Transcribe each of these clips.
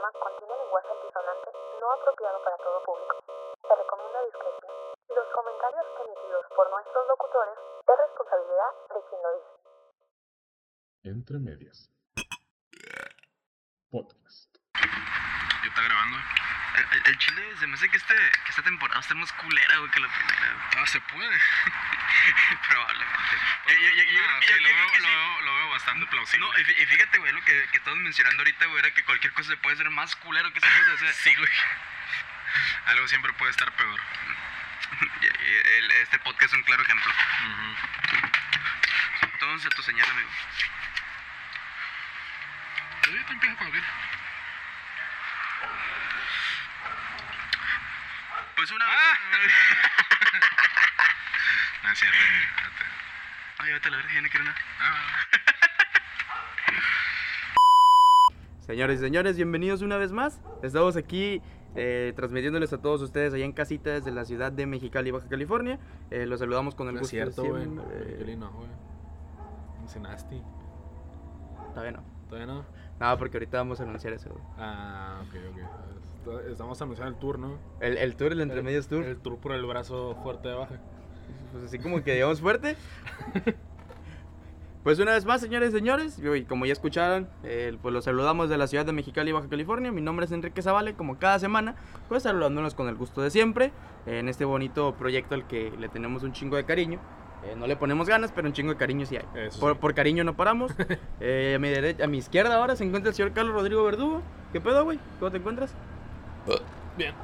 programa contiene lenguaje altisonante no apropiado para todo público. Se recomienda discreción. Los comentarios emitidos por nuestros locutores es responsabilidad de quien lo dice. Entre medias. Podcast. ¿Ya está grabando? El, chile se me hace que, este, que esta temporada a estar más culera, güey, que la primera. güey. Ah, se puede. Probablemente. Lo, veo, bastante plausible. No, y fí- y fíjate, güey, lo que, que estamos mencionando ahorita, güey, era que cualquier cosa se puede hacer más culero que esa cosa. O sea, sí, güey. Algo siempre puede estar peor. este podcast es un claro ejemplo. Ujú. Entonces, a tu señal, amigo. Ya te empiezas quieras. Pues una Ah. vez. No es cierto. Ay, vete a la verga, ya no quiero nada. Ah, Señores y señores, bienvenidos una vez más. Estamos aquí eh, transmitiéndoles a todos ustedes allá en casita desde la ciudad de Mexicali, Baja California. Eh, los saludamos con el No es gusto de cierto, güey. siempre. Mexicali no, güey. Ensenasti. Todavía no. ¿Todavía no? Nada, porque ahorita vamos a anunciar eso. güey. Ah, ok, ok. Estamos anunciando el tour, ¿no? El, el tour, el entre medios tour. El tour por el brazo fuerte de baja. Pues así como que digamos fuerte. Pues una vez más, señores y señores, y como ya escucharon, eh, pues los saludamos de la ciudad de Mexicali, Baja California. Mi nombre es Enrique Zavale, como cada semana, pues saludándonos con el gusto de siempre en este bonito proyecto al que le tenemos un chingo de cariño. Eh, no le ponemos ganas, pero un chingo de cariño sí hay. Por, sí. por cariño no paramos. Eh, a, mi derecha, a mi izquierda ahora se encuentra el señor Carlos Rodrigo Verdugo. ¿Qué pedo, güey? ¿Cómo te encuentras? Bien.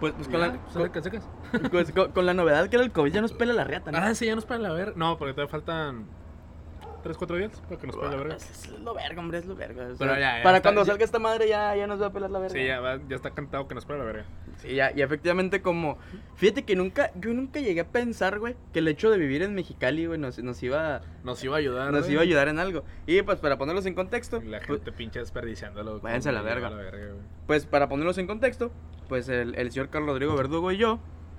Pues, pues con, la, con- pues, con- con la novedad que era el COVID ya nos pela la riata, ¿no? Ah, sí, ya nos para la verga. No, porque todavía faltan 3, 4 días para que nos pele la verga. Es, es lo verga, hombre, es lo verga. o sea, Pero ya, ya para está- cuando ya- salga esta madre ya, ya nos va a pelar la verga. Sí, ya, va- ya está cantado que nos pele la verga. Sí, ya, y efectivamente como... Fíjate que nunca, yo nunca llegué a pensar, güey, que el hecho de vivir en Mexicali, güey, nos, nos iba, Nos iba a ayudar. nos güey. iba a ayudar en algo. Y pues para ponerlos en contexto, Y la pues, gente pinche desperdiciándolo. Váyanse a la verga. lleva güey. pues, para ponerlos en contexto, pues el, el señor Carlos Rodrigo Verdugo y yo,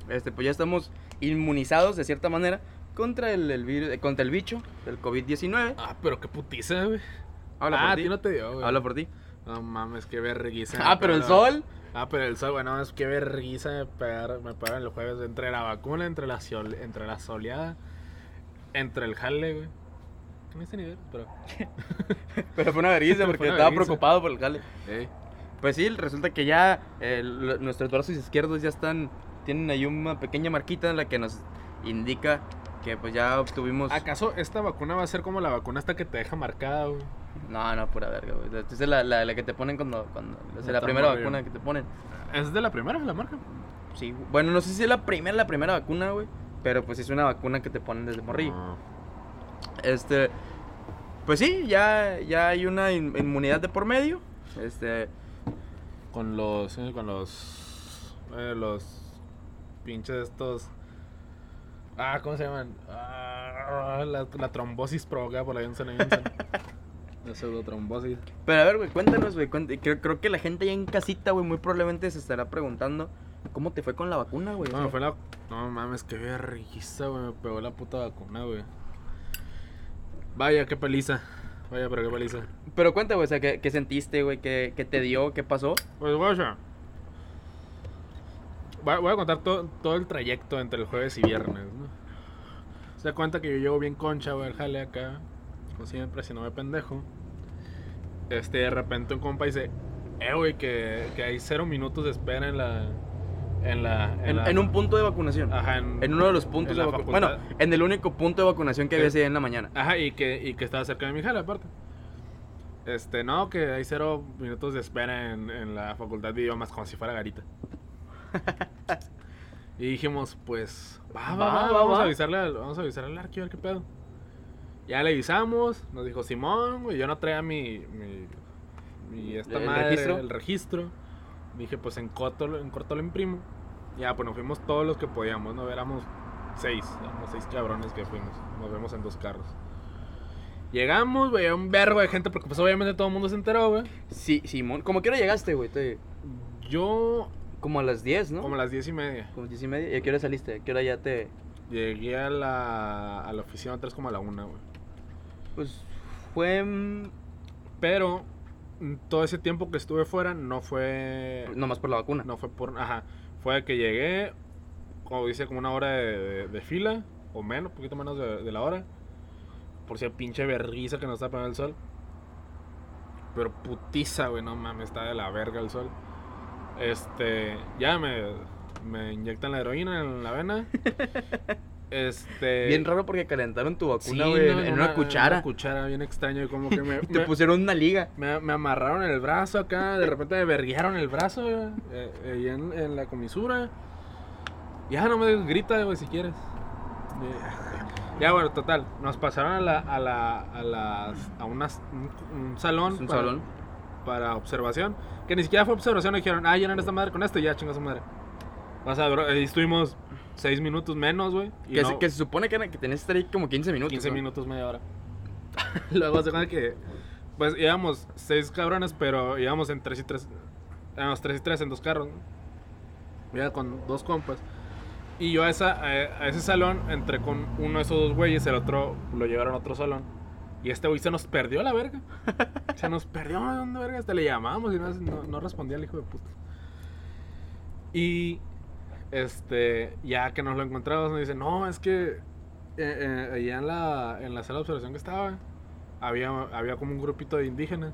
este, pues ya estamos inmunizados de cierta manera contra el, el virus, eh, contra el bicho del COVID-19. Ah, pero qué putiza, güey. Habla ah, por a ti. ti no te dio, güey. Habla por ti. No mames, qué verguiza. Ah, pero el sol... Ah, pero el sol, bueno, es que verguiza me pegar, me pegaron el jueves entre la vacuna, entre la sol, entre la soleada, entre el jale, güey. No hice ni ver, pero. Pero fue una vergüenza porque una estaba vergüenza. preocupado por el jale. Ey. Pues sí, resulta que ya eh, nuestros brazos izquierdos ya están, tienen ahí una pequeña marquita en la que nos indica que pues ya obtuvimos... ¿Acaso esta vacuna va a ser como la vacuna esta que te deja marcada, güey? No, no, pura verga, güey. Esta es la, la, la que te ponen cuando... cuando es la Está primera vacuna que te ponen. ¿Es de la primera, la marca? Sí, bueno, no sé si es la primera, la primera vacuna, güey. Pero pues es una vacuna que te ponen desde morrillo. Ah. Este... Pues sí, ya, ya hay una in- inmunidad de por medio. Este... Con los. eh, con los. eh, los. pinches estos. Ah, ¿cómo se llaman? Ah, la, la trombosis provocada por la Johnson Johnson. la pseudotrombosis. Pero a ver, güey, cuéntanos, güey. cuént- Creo, creo que la gente ya en casita, güey, muy probablemente se estará preguntando cómo te fue con la vacuna, güey. O No, fue la. No mames, qué vergüenza, güey. Me pegó la puta vacuna, güey. Vaya, qué paliza. Vaya, pero qué paliza. Pero cuéntame, güey, o sea, ¿qué, qué sentiste, güey? ¿Qué, ¿Qué te dio? ¿Qué pasó? Pues, guacha. Voy a, voy contar todo, todo el trayecto entre el jueves y viernes, ¿no? Se da cuenta que yo llego bien concha, güey, al jale acá. Como siempre, si no me pendejo. Este, de repente un compa dice, eh, güey, que, que hay cero minutos de espera en la. En la. En, la- en un punto de vacunación. Ajá, en, En uno de los puntos en de vacunación. Bueno, en el único punto de vacunación que había ese día en la mañana. Ajá, y que, y que estaba cerca de mi jale, aparte. Este, no, que hay cero minutos de espera en, en la facultad de idiomas, como si fuera garita. y dijimos, pues, va, va, Va, va, va, vamos, va. A avisarle al, vamos a avisarle al arqui a ver qué pedo. Ya le avisamos, nos dijo Simón, güey, yo no traía mi, mi, mi esta ¿El madre, registro? el registro. Dije, pues en corto, en corto lo imprimo. Ya, pues nos fuimos todos los que podíamos, ¿no? Éramos seis, éramos seis cabrones que fuimos. Nos vemos en dos carros. Llegamos, güey, un vergo de gente, porque pues obviamente todo el mundo se enteró, güey. Sí, Simón. ¿Cómo que llegaste, güey? Te- Yo, Como a las 10, ¿no? como a las diez y media, Como 10 y media. ¿Y a qué hora saliste? ¿A qué hora ya te...? llegué a la, a la oficina tres como a la una, güey. Pues fue... Pero mm, todo ese tiempo que estuve fuera no fue Nomás por la vacuna. no fue por ajá fue que llegué como dice como una hora de, de- de fila o menos poquito menos de, de la hora por si pinche berriza que nos está pegando el sol pero putiza güey no mames está de la verga el sol este ya me me inyectan la heroína en la vena este Bien raro porque calentaron tu Sí, vacuna, güey, no, en, en una, cuchara. una cuchara bien extraño y como que me, Y te me- pusieron una liga. me, me amarraron el brazo acá, de repente me verguiaron el brazo, güey, eh, ahí en, en la comisura. Ya no me grita, güey, si quieres. Eh, Ya, bueno, total. Nos pasaron a la, a la, a las, a unas, un, un salón. Un para, salón. Para observación. Que ni siquiera fue observación, dijeron, ah, llenan esta madre con esto y ya, chinga su madre. O sea, bro, ahí estuvimos seis minutos menos, güey. Que, no- se, que se supone que, que tenés que estar ahí como 15 minutos. 15 ¿no? minutos, media hora. Luego se cuenta que, pues íbamos seis cabrones, pero íbamos en tres y tres. Éramos tres y tres en dos carros. ¿no? Iba con dos compas. Y yo a, esa, a, a ese salón entré con uno de esos dos güeyes, el otro lo llevaron a otro salón. Y este güey se nos perdió la verga. Se nos perdió, ¿de dónde verga? Hasta le llamamos y no, no, respondía el hijo de puta. Y este, ya que nos lo encontramos, nos dice, no, es que eh, eh, allá en la, en la sala de observación que estaba, había, había como un grupito de indígenas.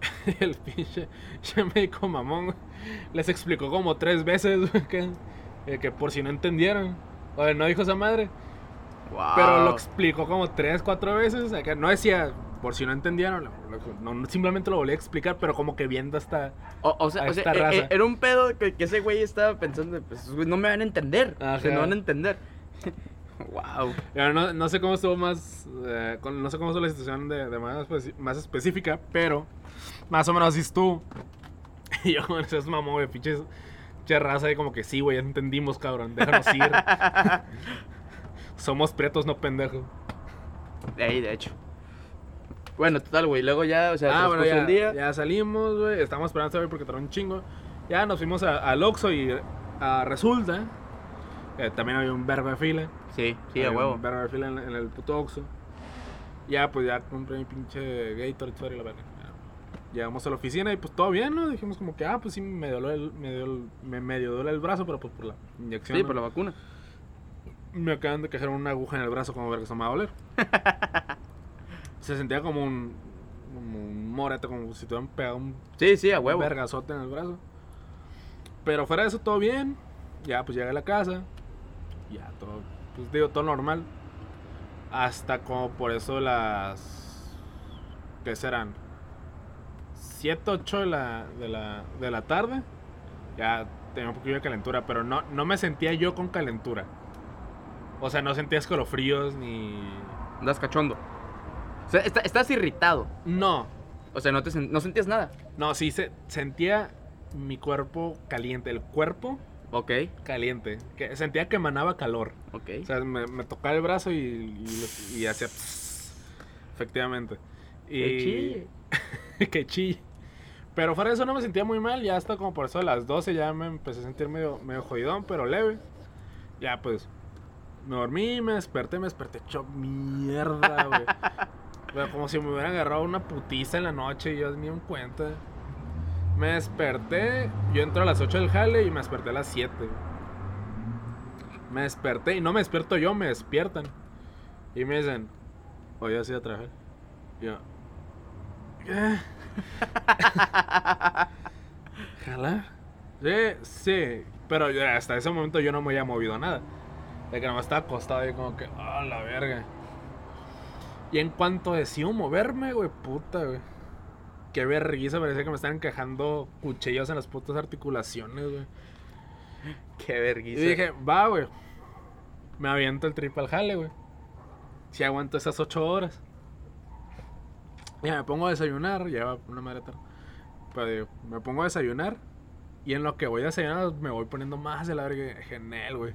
el pinche, médico mamón les explicó como tres veces que, eh, que por si no entendieron. Oye, no dijo esa madre, Wow. pero lo explicó como tres, cuatro veces. o sea, que no decía por si no entendieron, no, no, simplemente lo volví a explicar, pero como que viendo hasta. O, o sea, a o sea, esta e- e- raza. era un pedo que, que ese güey estaba pensando, pues no me van a entender. O sea, Ajá. no van a entender. wow. No, no sé cómo estuvo más. eh, con- no sé cómo estuvo la situación de, de manera más específica, pero más o menos así estuvo. Y yo, con esos mamón, güey, pinches. Pinche raza, y como que sí, güey, ya entendimos, cabrón, déjanos ir. Somos pretos, no pendejos. De ahí, de hecho. Bueno, total, güey. Luego ya, o sea, ah, bueno, ya, el día. ya salimos, güey. Estamos esperando a güey porque trae un chingo. Ya nos fuimos a- al Oxxo y ah, resulta que también había un verbo de fila. Sí, sí, a huevo. Un verbo de fila en, en el puto Oxxo. Ya, pues ya compré mi pinche Gatorade sorry, la verga. Llegamos a la oficina y pues todo bien, ¿no? Dijimos como que, ah, pues sí, me dolió el, me, dio el- me medio duele el brazo, pero pues por la inyección. Sí, ¿no? por la vacuna. Me acaban de cajar una aguja en el brazo como ver que se me va a doler. Se sentía como un, como un morete, como si te hubieran pegado un Sí, sí, a un huevo. vergazote en el brazo. Pero fuera de eso, todo bien. Ya, pues llegué a la casa. Ya, todo, pues digo, todo normal. Hasta como por eso las... ¿Qué serán? 7, 8 de la, de la, de la tarde. Ya tenía un poquillo de calentura, pero no, no me sentía yo con calentura. O sea, no sentía escalofríos ni... Andas cachondo. O sea, está- estás irritado. No, O sea, no, te no sentías nada. no, sí se, sentía mi cuerpo caliente. El cuerpo Ok, caliente. Que sentía que emanaba calor. ok. O sea, me, me tocaba el brazo y, y, y hacía... efectivamente. Y, Qué chille. que chille. Pero fuera de eso no me sentía muy mal. Ya hasta como por eso de las 12 ya me empecé a sentir medio, medio jodidón, pero leve. Ya pues me dormí, me desperté, me desperté hecho mierda, güey. Pero como si me hubieran agarrado una putiza en la noche y yo ni en cuenta. Me desperté, yo entro a las 8 del jale y me desperté a las 7. güey. Me desperté y no me despierto yo, me despiertan. Y me dicen, oye, así a trabajar. Y yo, ¿qué? ¿Jala? Sí, sí. Pero hasta ese momento yo no me había movido nada. De que no me estaba acostado y como que, ah, la verga. Y en cuanto decido moverme, güey, puta, güey. Qué vergüenza, parecía que me estaban encajando cuchillos en las putas articulaciones, güey. Qué Y vergüenza. dije, va, güey. Me aviento el triple al jale, güey. Si aguanto esas ocho horas. Ya me pongo a desayunar, lleva una madre tarde. Pero digo, me pongo a desayunar. Y en lo que voy a desayunar me voy poniendo más de la verga. Genel, güey.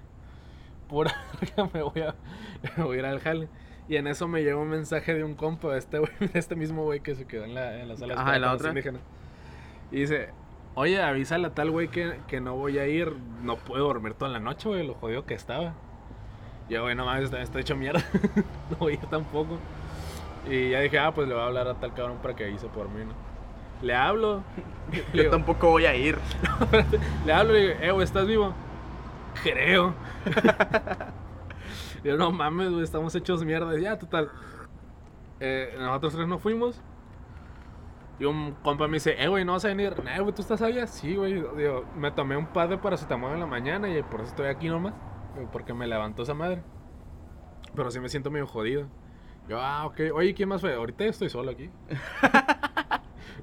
Pura me voy a, me voy a ir al jale. Y en eso me llegó un mensaje de un compa de este güey, de este mismo güey que se quedó en la, en la sala de Ajá, ¿en la otra? indígenas. Y dice, oye, avísale a tal güey que, que no voy a ir, no puedo dormir toda la noche, güey, lo jodido que estaba. Yo, güey, no mames, está, está hecho mierda, no voy a ir tampoco. Y ya dije, ah, pues le voy a hablar a tal cabrón para que avise por mí, ¿no? Le hablo. Yo digo, tampoco voy a ir. le hablo y le digo, eh, güey, ¿estás vivo? Creo. Digo, no mames, güey, estamos hechos mierda. Ya, total. Eh, nosotros tres nos fuimos. Y un compa me dice, eh, güey, no vas a venir. Nah, güey, ¿tú estás allá? Sí, güey. Digo, me tomé un par de paracetamol en la mañana y por eso estoy aquí nomás. Porque me levantó esa madre. Pero sí me siento medio jodido. Yo, ah, ok. Oye, ¿quién más fue? Ahorita estoy solo aquí.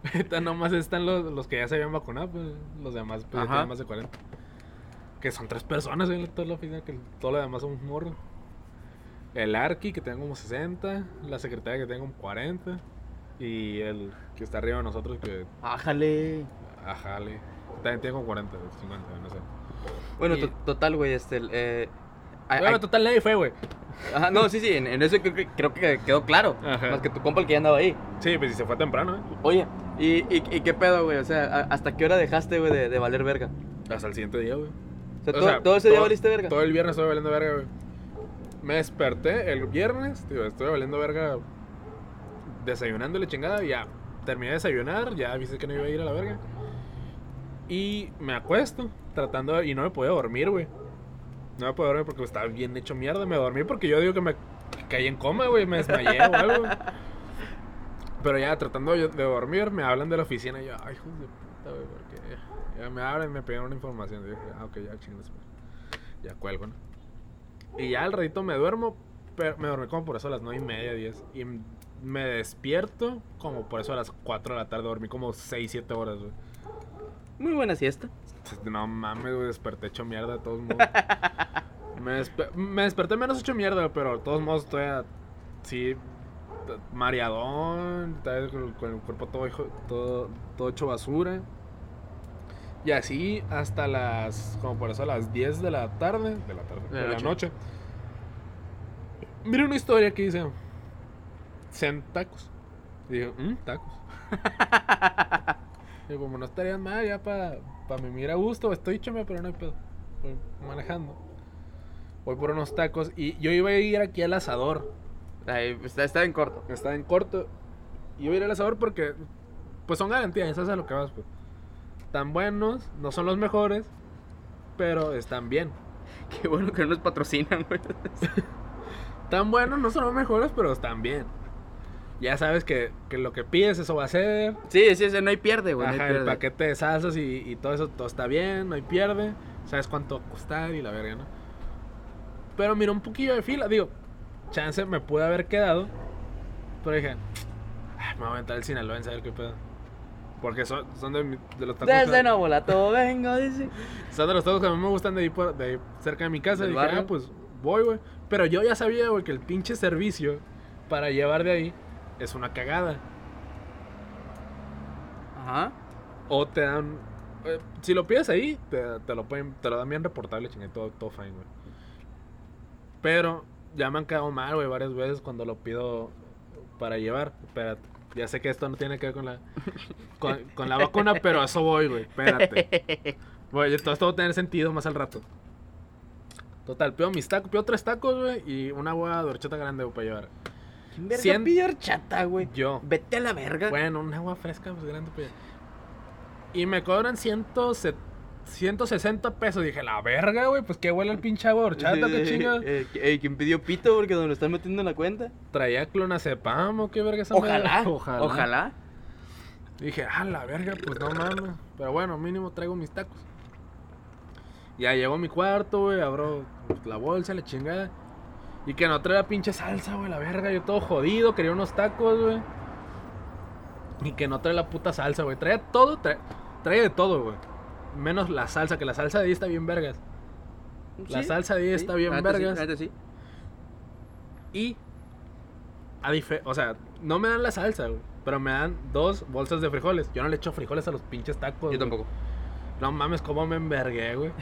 Ahorita nomás están los, los que ya se habían vacunado, pues los demás pues, ya tienen más de 40. Que son tres personas en toda la oficina, que todo lo demás son morros. El Arqui, que tiene como 60. La secretaria, que tiene como 40. Y el que está arriba de nosotros, que. Ájale. Ajale. También tiene como 40, 50, no sé. Bueno, Y- total, güey, este... Eh, Bueno, total, nadie fue, güey. Ajá, no, sí, sí, en, en eso creo que, creo que quedó claro. Ajá. Más que tu compa el que ya andaba ahí. Sí, pues si se fue temprano, ¿eh? Oye, ¿y, y, y qué pedo, güey? O sea, ¿a- ¿hasta qué hora dejaste, güey, de, de valer verga? Hasta el siguiente día, güey. O sea, O todo, sea, todo ese día valiste verga. Todo el viernes estuve valiendo verga, güey. Me desperté el viernes, tío, estuve valiendo verga desayunando la chingada ya. Terminé de desayunar, ya avisé que no iba a ir a la verga. Y me acuesto, tratando de- Y no me podía dormir, güey. No me podía dormir porque estaba bien hecho mierda. Me dormí porque yo digo que me caí en coma, güey. Me desmayé o algo. Pero ya tratando de dormir, me hablan de la oficina y yo, ay, hijos de puta, güey, porque ya me hablan y me piden una información. Y dije, ah, ok, ya chingas, ya cuelgo, ¿no? Y ya al ratito me duermo, pero me dormí como por eso a las 9 y media, 10. Y me despierto como por eso a las 4 de la tarde. Dormí como 6, 7 horas, güey. Muy buena siesta. No mames, güey, desperté hecho mierda de todos modos. me, despe- me desperté menos hecho mierda, pero de todos modos estoy a- sí, t- mareadón, con, el- con el cuerpo todo, hijo- todo, todo hecho basura. Y así hasta las, como por eso a las 10 de la tarde, de la tarde, De de, la noche. Mira una historia que dice, sean tacos. Y digo, "Mm, tacos. Y como no estarían mal ya para pa mimir a gusto, estoy chame, pero no hay pedo. Voy manejando. Voy por unos tacos y yo iba a ir aquí al asador. Ahí, está, está en corto. Está en corto. Y iba a ir al asador porque, pues son garantías, eso es a lo que vas, pues. Están buenos, no son los mejores, pero están bien. Qué bueno que no nos patrocinan, güey. Están buenos, no son los mejores, pero están bien. Ya sabes que, que lo que pides, eso va a ser. Sí, sí, sí, no hay pierde, güey. no hay Ajá, el paquete de salsas y, y todo eso, todo está bien, no hay pierde. Sabes cuánto va a costar y la verga, ¿no? Pero mira, un poquillo de fila, digo, chance me pude haber quedado. Pero dije, "Ah, me voy a aventar el sinaloense a ver qué pedo. Porque son, son de, de los tacos. Desde que- Novolato vengo, dice. Son de los tacos que a mí me gustan de ahí, por- de cerca de mi casa. ¿Del dije, barrio? ah, pues voy, güey. Pero yo ya sabía, güey, que el pinche servicio para llevar de ahí es una cagada. Ajá. O te dan. eh, si lo pides ahí, te, te lo pueden, te lo dan bien reportable, chingue, todo, todo fine, güey. Pero ya me han quedado mal, güey, varias veces cuando lo pido para llevar. Espérate, ya sé que esto no tiene que ver con la con, con la vacuna, pero a eso voy, güey. Espérate. Todo esto va a tener sentido más al rato. Total, pido mis tacos, pido tres tacos, güey, y una agua de horchata grande, güey, para llevar. ¿Quién verga Cien- pide horchata, güey? Yo. Vete a la verga. Bueno, un agua fresca, pues grande, pues. Y me cobran 170 160 pesos. Dije, la verga, güey, pues que huele el pinche agua horchata, qué chinga. Eh, eh, ¿Quién pidió pito porque nos lo están metiendo en la cuenta? Traía clonazepam o qué verga esa Ojalá. madre? Ojalá. Ojalá. Dije, ah, la verga, pues no mames. Pero bueno, mínimo traigo mis tacos. Ya llego a mi cuarto, güey, abro la bolsa, la chingada. Y que no trae la pinche salsa, güey, la verga. Yo todo jodido, quería unos tacos, güey. Y que no trae la puta salsa, güey. Trae todo, trae, trae de todo, güey. Menos la salsa, que la salsa de ahí está bien vergas. La salsa de ahí sí, está bien sí, vergas. sí. Y, a dife- o sea, no me dan la salsa, güey. Pero me dan dos bolsas de frijoles. Yo no le echo frijoles a los pinches tacos. Yo güey. tampoco. No mames, cómo me envergué, güey.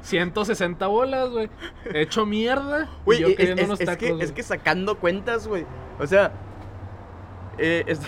160 bolas, güey. Hecho mierda. y Güey, yo es, queriendo es- unos es tacos. que, es que sacando cuentas, güey. O sea, eh, es-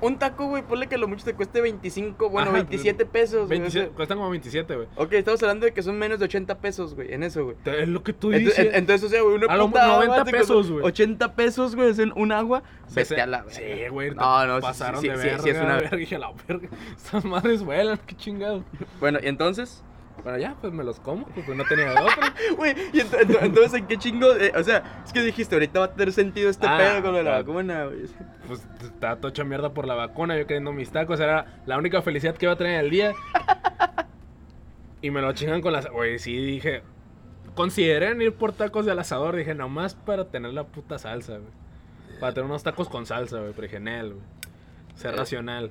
Un, taco, güey, ponle que lo mucho te cueste 25, bueno, Ajá, 27 pesos. güey, 27 o cuestan como 27, güey. ok, estamos hablando de que son menos de 80 pesos, güey, en eso, güey. Es lo que tú Entonces, dices. en- entonces, o sea, güey, una A lo puta agua 90 te costó pesos, güey. 80 pesos, güey, es en un agua. Vete Sí, a la Sí, verga. güey. No, no, sí, pasaron sí, de sí, verga. sí, es una- verga, dije, la verga. Estas madres vuelan, qué chingado. Bueno, y entonces, Bueno, ya, pues me los como, pues no tenía de otra. güey, y ent- ent- entonces, ¿en qué chingo? eh, o sea, es que dijiste, ahorita va a tener sentido este Ah, pedo con lo de la ah. vacuna, güey. Pues estaba tocha mierda por la vacuna, yo queriendo mis tacos, era la única felicidad que iba a tener en el día. Y me lo chingan con las. Güey, sí, dije. Consideré en ir por tacos del asador, dije, nomás para tener la puta salsa, güey. Para tener unos tacos con salsa, güey, pero dije, "Nel, güey. Ser Eh, racional.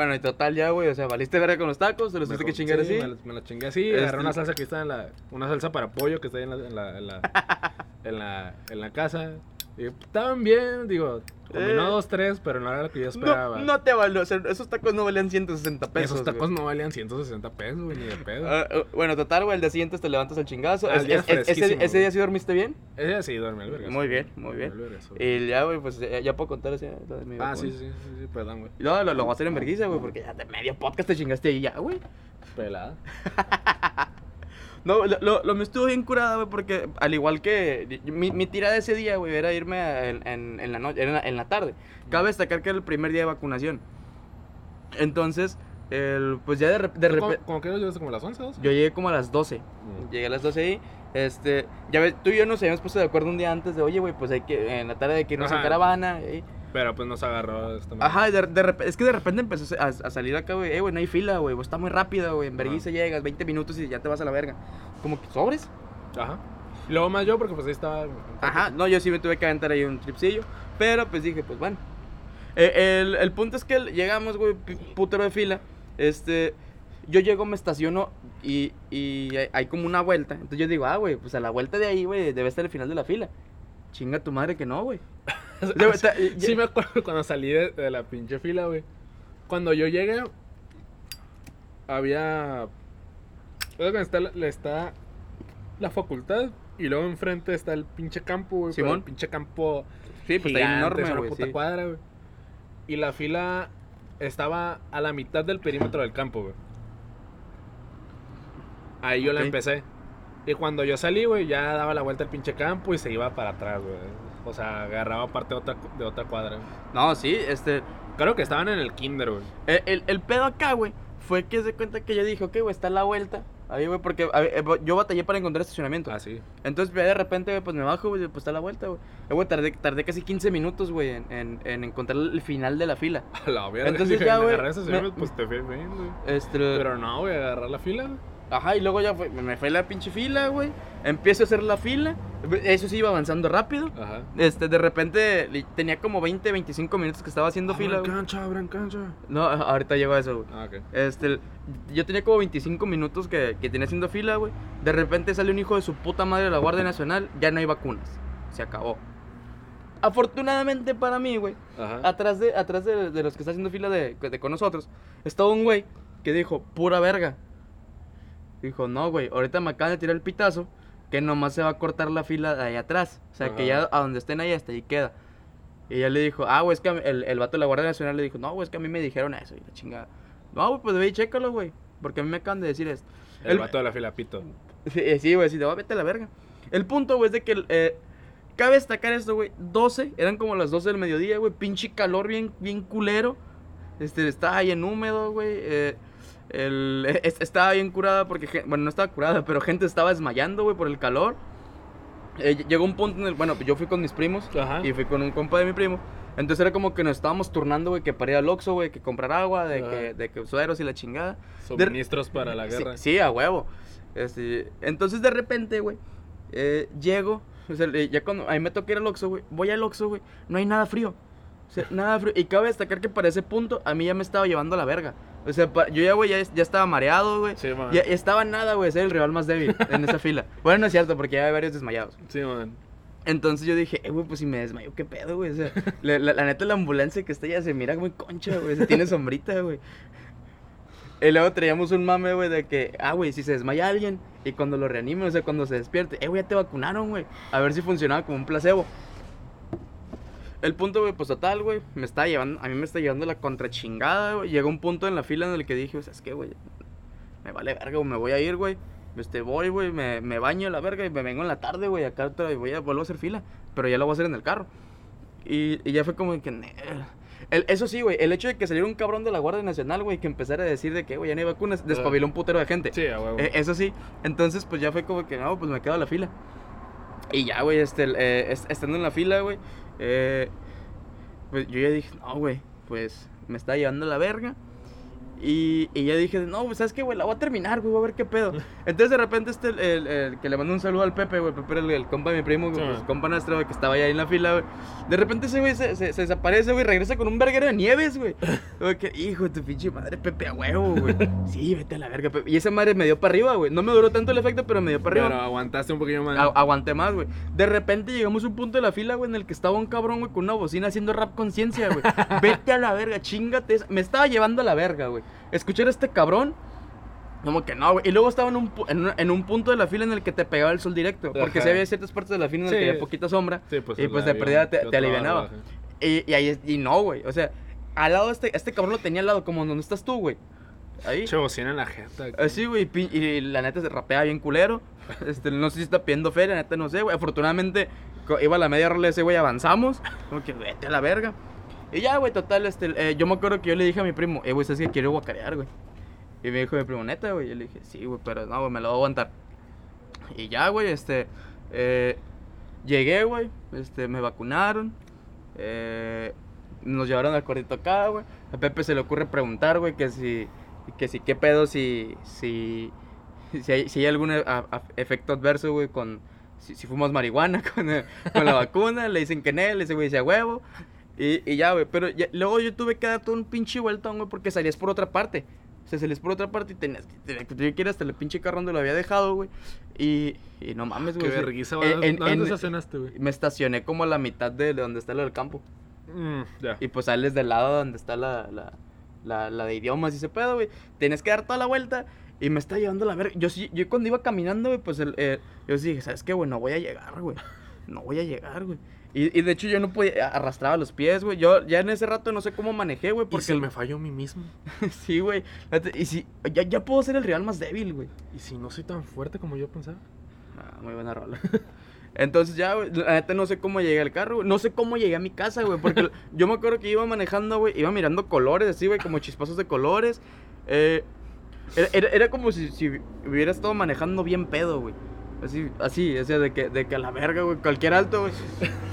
Bueno, y total ya, güey, o sea, valiste verga con los tacos, te los tuviste que chingar Sí, así. Me, lo- me lo chingué así, Este- agarré una salsa que está en la. Una salsa para pollo que está ahí en la. En la, en la, en la, en la casa. Y estaban bien, digo, combinó Eh. dos, tres, pero no era lo que yo No, esperaba. no te valió, o sea, esos tacos no valían 160 pesos. Esos tacos güey. no valían 160 pesos, güey, ni de pedo. Ah, ah, bueno, total, güey, el día siguiente te levantas al chingazo. Al Es- día es- ese, día sí dormiste bien. Ese sí duerme el verga. Muy bien, muy bien. Y ya, güey, pues ya, ya puedo contar ese. de mi Ah, sí, sí, sí, sí, perdón, güey. Y No, lo, lo voy a hacer en vergüenza, güey, porque ya de medio podcast te chingaste ahí ya, güey. Pelada. No, lo, lo, lo me estuvo bien curada, güey, porque al igual que mi, mi tirada ese día, güey, era irme a- en, en, en la noche, en la, en la tarde. Cabe destacar que era el primer día de vacunación. Entonces, el, pues ya de, rep- de ¿Cómo, repente... cómo que llegaste como a las 11, 12? Yo llegué como a las 12. Mm. Llegué a las 12 ahí. Este, ya ves, tú y yo nos habíamos puesto de acuerdo un día antes de, oye, güey, pues hay que, en la tarde hay que irnos en Ajá. caravana. y- Pero pues nos agarró esta. Ajá, de, de es que de repente empezó a, a salir acá, güey, eh, güey, no hay fila, güey, está muy rápida, güey, en Berguisa llegas, 20 minutos y ya te vas a la verga. Como que sobres. Ajá. Y luego más yo, porque pues ahí estaba. Ajá, no, yo sí me tuve que aventar ahí un tripsillo, pero pues dije, pues bueno. Eh, el, el punto es que llegamos, güey, putero de fila, este, yo llego, me estaciono y, y hay, hay como una vuelta, entonces yo digo, ah, güey, pues a la vuelta de ahí, güey, debe estar el final de la fila. Chinga tu madre que no, güey. Sí me acuerdo cuando salí de, de la pinche fila, güey. Cuando yo llegué, había... Está, la- está la facultad y luego enfrente está el pinche campo, güey. Simón. El pinche campo Sí, pues está enorme, es una güey, puta sí. cuadra, güey. Y la fila estaba a la mitad del perímetro del campo, güey. Ahí yo la empecé. Y cuando yo salí, güey, ya daba la vuelta al pinche campo y se iba para atrás, güey. O sea, agarraba parte de otra, de otra cuadra. No, sí, este, Creo que estaban en el kinder, güey. El, el, el pedo acá, güey, fue que se cuenta que yo dije, ok, güey, está a la vuelta. Ahí, güey, porque a eh, yo batallé para encontrar estacionamiento. Ah, sí. Entonces, ya de repente, güey, pues me bajo, güey, pues está a la vuelta, güey. Eh, güey, tardé, tardé casi 15 minutos, güey, en, en, en encontrar el final de la fila. A la verga. Entonces dije, ya, güey, me- señor, pues te fui bien, güey. Este, Pero no, güey, agarrar la fila, güey. Ajá, y luego ya fue, me fue la pinche fila, güey. Empiezo a hacer la fila. Eso sí iba avanzando rápido. Ajá. Este, de repente, tenía como 20, 25 minutos que estaba haciendo fila, Abran cancha, abran cancha. No, ahorita llego a eso, güey. Ah, ok. Este, yo tenía como 25 minutos que, que tenía haciendo fila, güey. De repente sale un hijo de su puta madre de la Guardia Nacional. Ya no hay vacunas. Se acabó. Afortunadamente para mí, güey, Ajá. atrás, de, atrás de, de los que está haciendo fila de, de con nosotros, estaba un güey que dijo, pura verga. Dijo, no, güey, ahorita me acaban de tirar el pitazo que nomás se va a cortar la fila de ahí atrás. O sea, que ya a donde estén ahí hasta ahí queda. Y ella le dijo, ah, güey, es que el, el vato de la Guardia Nacional le dijo, no, güey, es que a mí me dijeron eso. Y la chingada. No, güey, pues ve y chécalo, güey. Porque a mí me acaban de decir esto. El el- vato de la fila, pito. Sí, eh, sí, güey, sí, te va a vete a la verga. El punto, güey, es de que eh, cabe destacar esto, güey. 12, eran como las 12 del mediodía, güey. Pinche calor bien, bien culero. Este, estaba bien húmedo, güey. eh, el, es- estaba bien curada porque, bueno, no estaba curada, pero gente estaba desmayando, güey, por el calor. Eh, ll- llegó un punto en el, bueno, yo fui con mis primos Ajá. y fui con un compa de mi primo. Entonces era como que nos estábamos turnando, güey, que para ir al Oxxo, güey, que comprar agua, de Ajá. que, de que sueros y la chingada. Suministros para la guerra. Sí, a huevo. Este, entonces de repente, güey, eh, llego, o sea, ya cuando, ahí me toca ir al Oxxo, güey, voy al Oxxo, güey, no hay nada frío. O sea, nada frío. Y cabe destacar que para ese punto a mí ya me estaba llevando a la verga. O sea, pa- yo ya, güey, ya, ya estaba mareado, güey. Sí, man. Ya, estaba nada, güey, ser el rival más débil en esa fila. Bueno, no es cierto, porque ya hay varios desmayados. Sí, man. Entonces yo dije, eh, güey, pues si me desmayo, ¿qué pedo, güey? O sea, la, la- la neta, la ambulancia que está ya se mira muy concha, güey. Se tiene sombrita, güey. Y luego traíamos un mame, güey, de que, ah, güey, si se desmaya alguien y cuando lo reanime, o sea, cuando se despierte, eh, güey, ya te vacunaron, güey. A ver si funcionaba como un placebo. El punto, güey, pues total, güey, me está llevando, a mí me está llevando la contrachingada, güey. Llegó un punto en la fila en el que dije, o sea, es que, güey, me vale verga, güey, me voy a ir, güey. Este, voy, güey, me, me baño a la verga y me vengo en la tarde, güey, acá otra, y voy a, vuelvo a hacer fila. Pero ya lo voy a hacer en el carro. Y, y ya fue como que, el, eso sí, güey, el hecho de que saliera un cabrón de la Guardia Nacional, güey, que empezara a decir de que, güey, ya no hay vacunas, despabiló un putero de gente. Sí, huevo. Eh, eso sí, entonces pues ya fue como que, no, pues me quedo a la fila. Y ya, güey, este, eh, est- estando en la fila, güey, eh, pues yo ya dije, no, güey, pues me está llevando la verga. Y, y ya dije, no, pues sabes qué, güey, la voy a terminar, güey, voy a ver qué pedo. Entonces de repente este, el, el- el que le mandó un saludo al Pepe, güey, Pepe era el, el compa de mi primo, Sí, pues, compa nuestro, que estaba ahí en la fila, güey. De repente ese güey se, se, se desaparece, güey, regresa con un verguero de nieves, güey. Güey, que, hijo de tu pinche madre, Pepe, a huevo, güey. Sí, vete a la verga, Pepe. Y esa madre me dio para arriba, güey. No me duró tanto el efecto, pero me dio para arriba. Pero aguantaste un poquillo más. A- aguanté más, güey. De repente llegamos a un punto de la fila, güey, en el que estaba un cabrón, güey, con una bocina haciendo rap conciencia, güey. Vete a la verga, chingate. esa- Me estaba llevando a la verga, güey. Escuchar a este cabrón. Como que no, güey. Y luego estaba en un, en, un- en un punto de la fila en el que te pegaba el sol directo. Porque Ajá. si había ciertas partes de la fila en las que Sí. había poquita sombra. Sí, pues, y pues de perdida te, te alivianaba. Y, y ahí y no, güey. O sea, al lado de este, este cabrón lo tenía al lado, como donde estás tú, güey. Ahí. Che, bocina en la jeta. Así, güey, pi- y la neta se rapea bien culero. Este, no sé si está pidiendo feria, neta no sé, güey. Afortunadamente iba a la media rola ese güey, avanzamos. Como que vete a la verga. Y ya, güey, total, este, eh, yo me acuerdo que yo le dije a mi primo, eh, güey, ¿sabes que quiero guacarear, güey? Y me dijo mi primo, neta, güey. Yo le dije, sí, güey, pero no, güey, me lo voy a aguantar. Y ya, güey, este, eh, llegué, güey, este, me vacunaron. Eh, nos llevaron al cuartito acá, güey. A Pepe se le ocurre preguntar, güey, que si, que si, qué pedo, si, si, si hay, si hay algún e- a- efecto adverso, güey, con, si, si fumas marihuana con, con la vacuna. Le dicen que en él, ese güey dice huevo. Y, y ya, güey, pero ya- luego yo tuve que dar todo un pinche vueltón, güey, porque salías por otra parte. O sea, salías por otra parte y tenías que, tenías que ir hasta el pinche carro donde lo había dejado, güey. Y, y no mames, Qué güey. sea, vergüenza, en- güey. ¿Dónde estacionaste, güey? me estacioné como a la mitad de donde está lo del campo. Mm. Y pues sales del lado donde está la, la, la, la de idiomas y ese pedo, güey. Tienes que dar toda la vuelta y me está llevando la verga. Yo sí, yo cuando iba caminando, güey, pues el, eh, yo sí dije, ¿sabes qué, güey? No voy a llegar, güey. No voy a llegar, güey. Y, y de hecho yo no podía, arrastraba los pies, güey. Yo ya en ese rato no sé cómo manejé, güey, ¿Y porque... si el- me falló a mí mismo? sí, güey. Y si, ya, ya puedo ser el rival más débil, güey. ¿Y si no soy tan fuerte como yo pensaba? Ah, muy buena rola. Entonces ya, güey, la neta no sé cómo llegué al carro, güey. No sé cómo llegué a mi casa, güey. Porque yo me acuerdo que iba manejando, güey. Iba mirando colores así, güey, como chispazos de colores. Eh, era, era- era como si, si hubiera estado manejando bien pedo, güey. Así, así, o sea, de que, de que a la verga, güey. Cualquier alto, güey.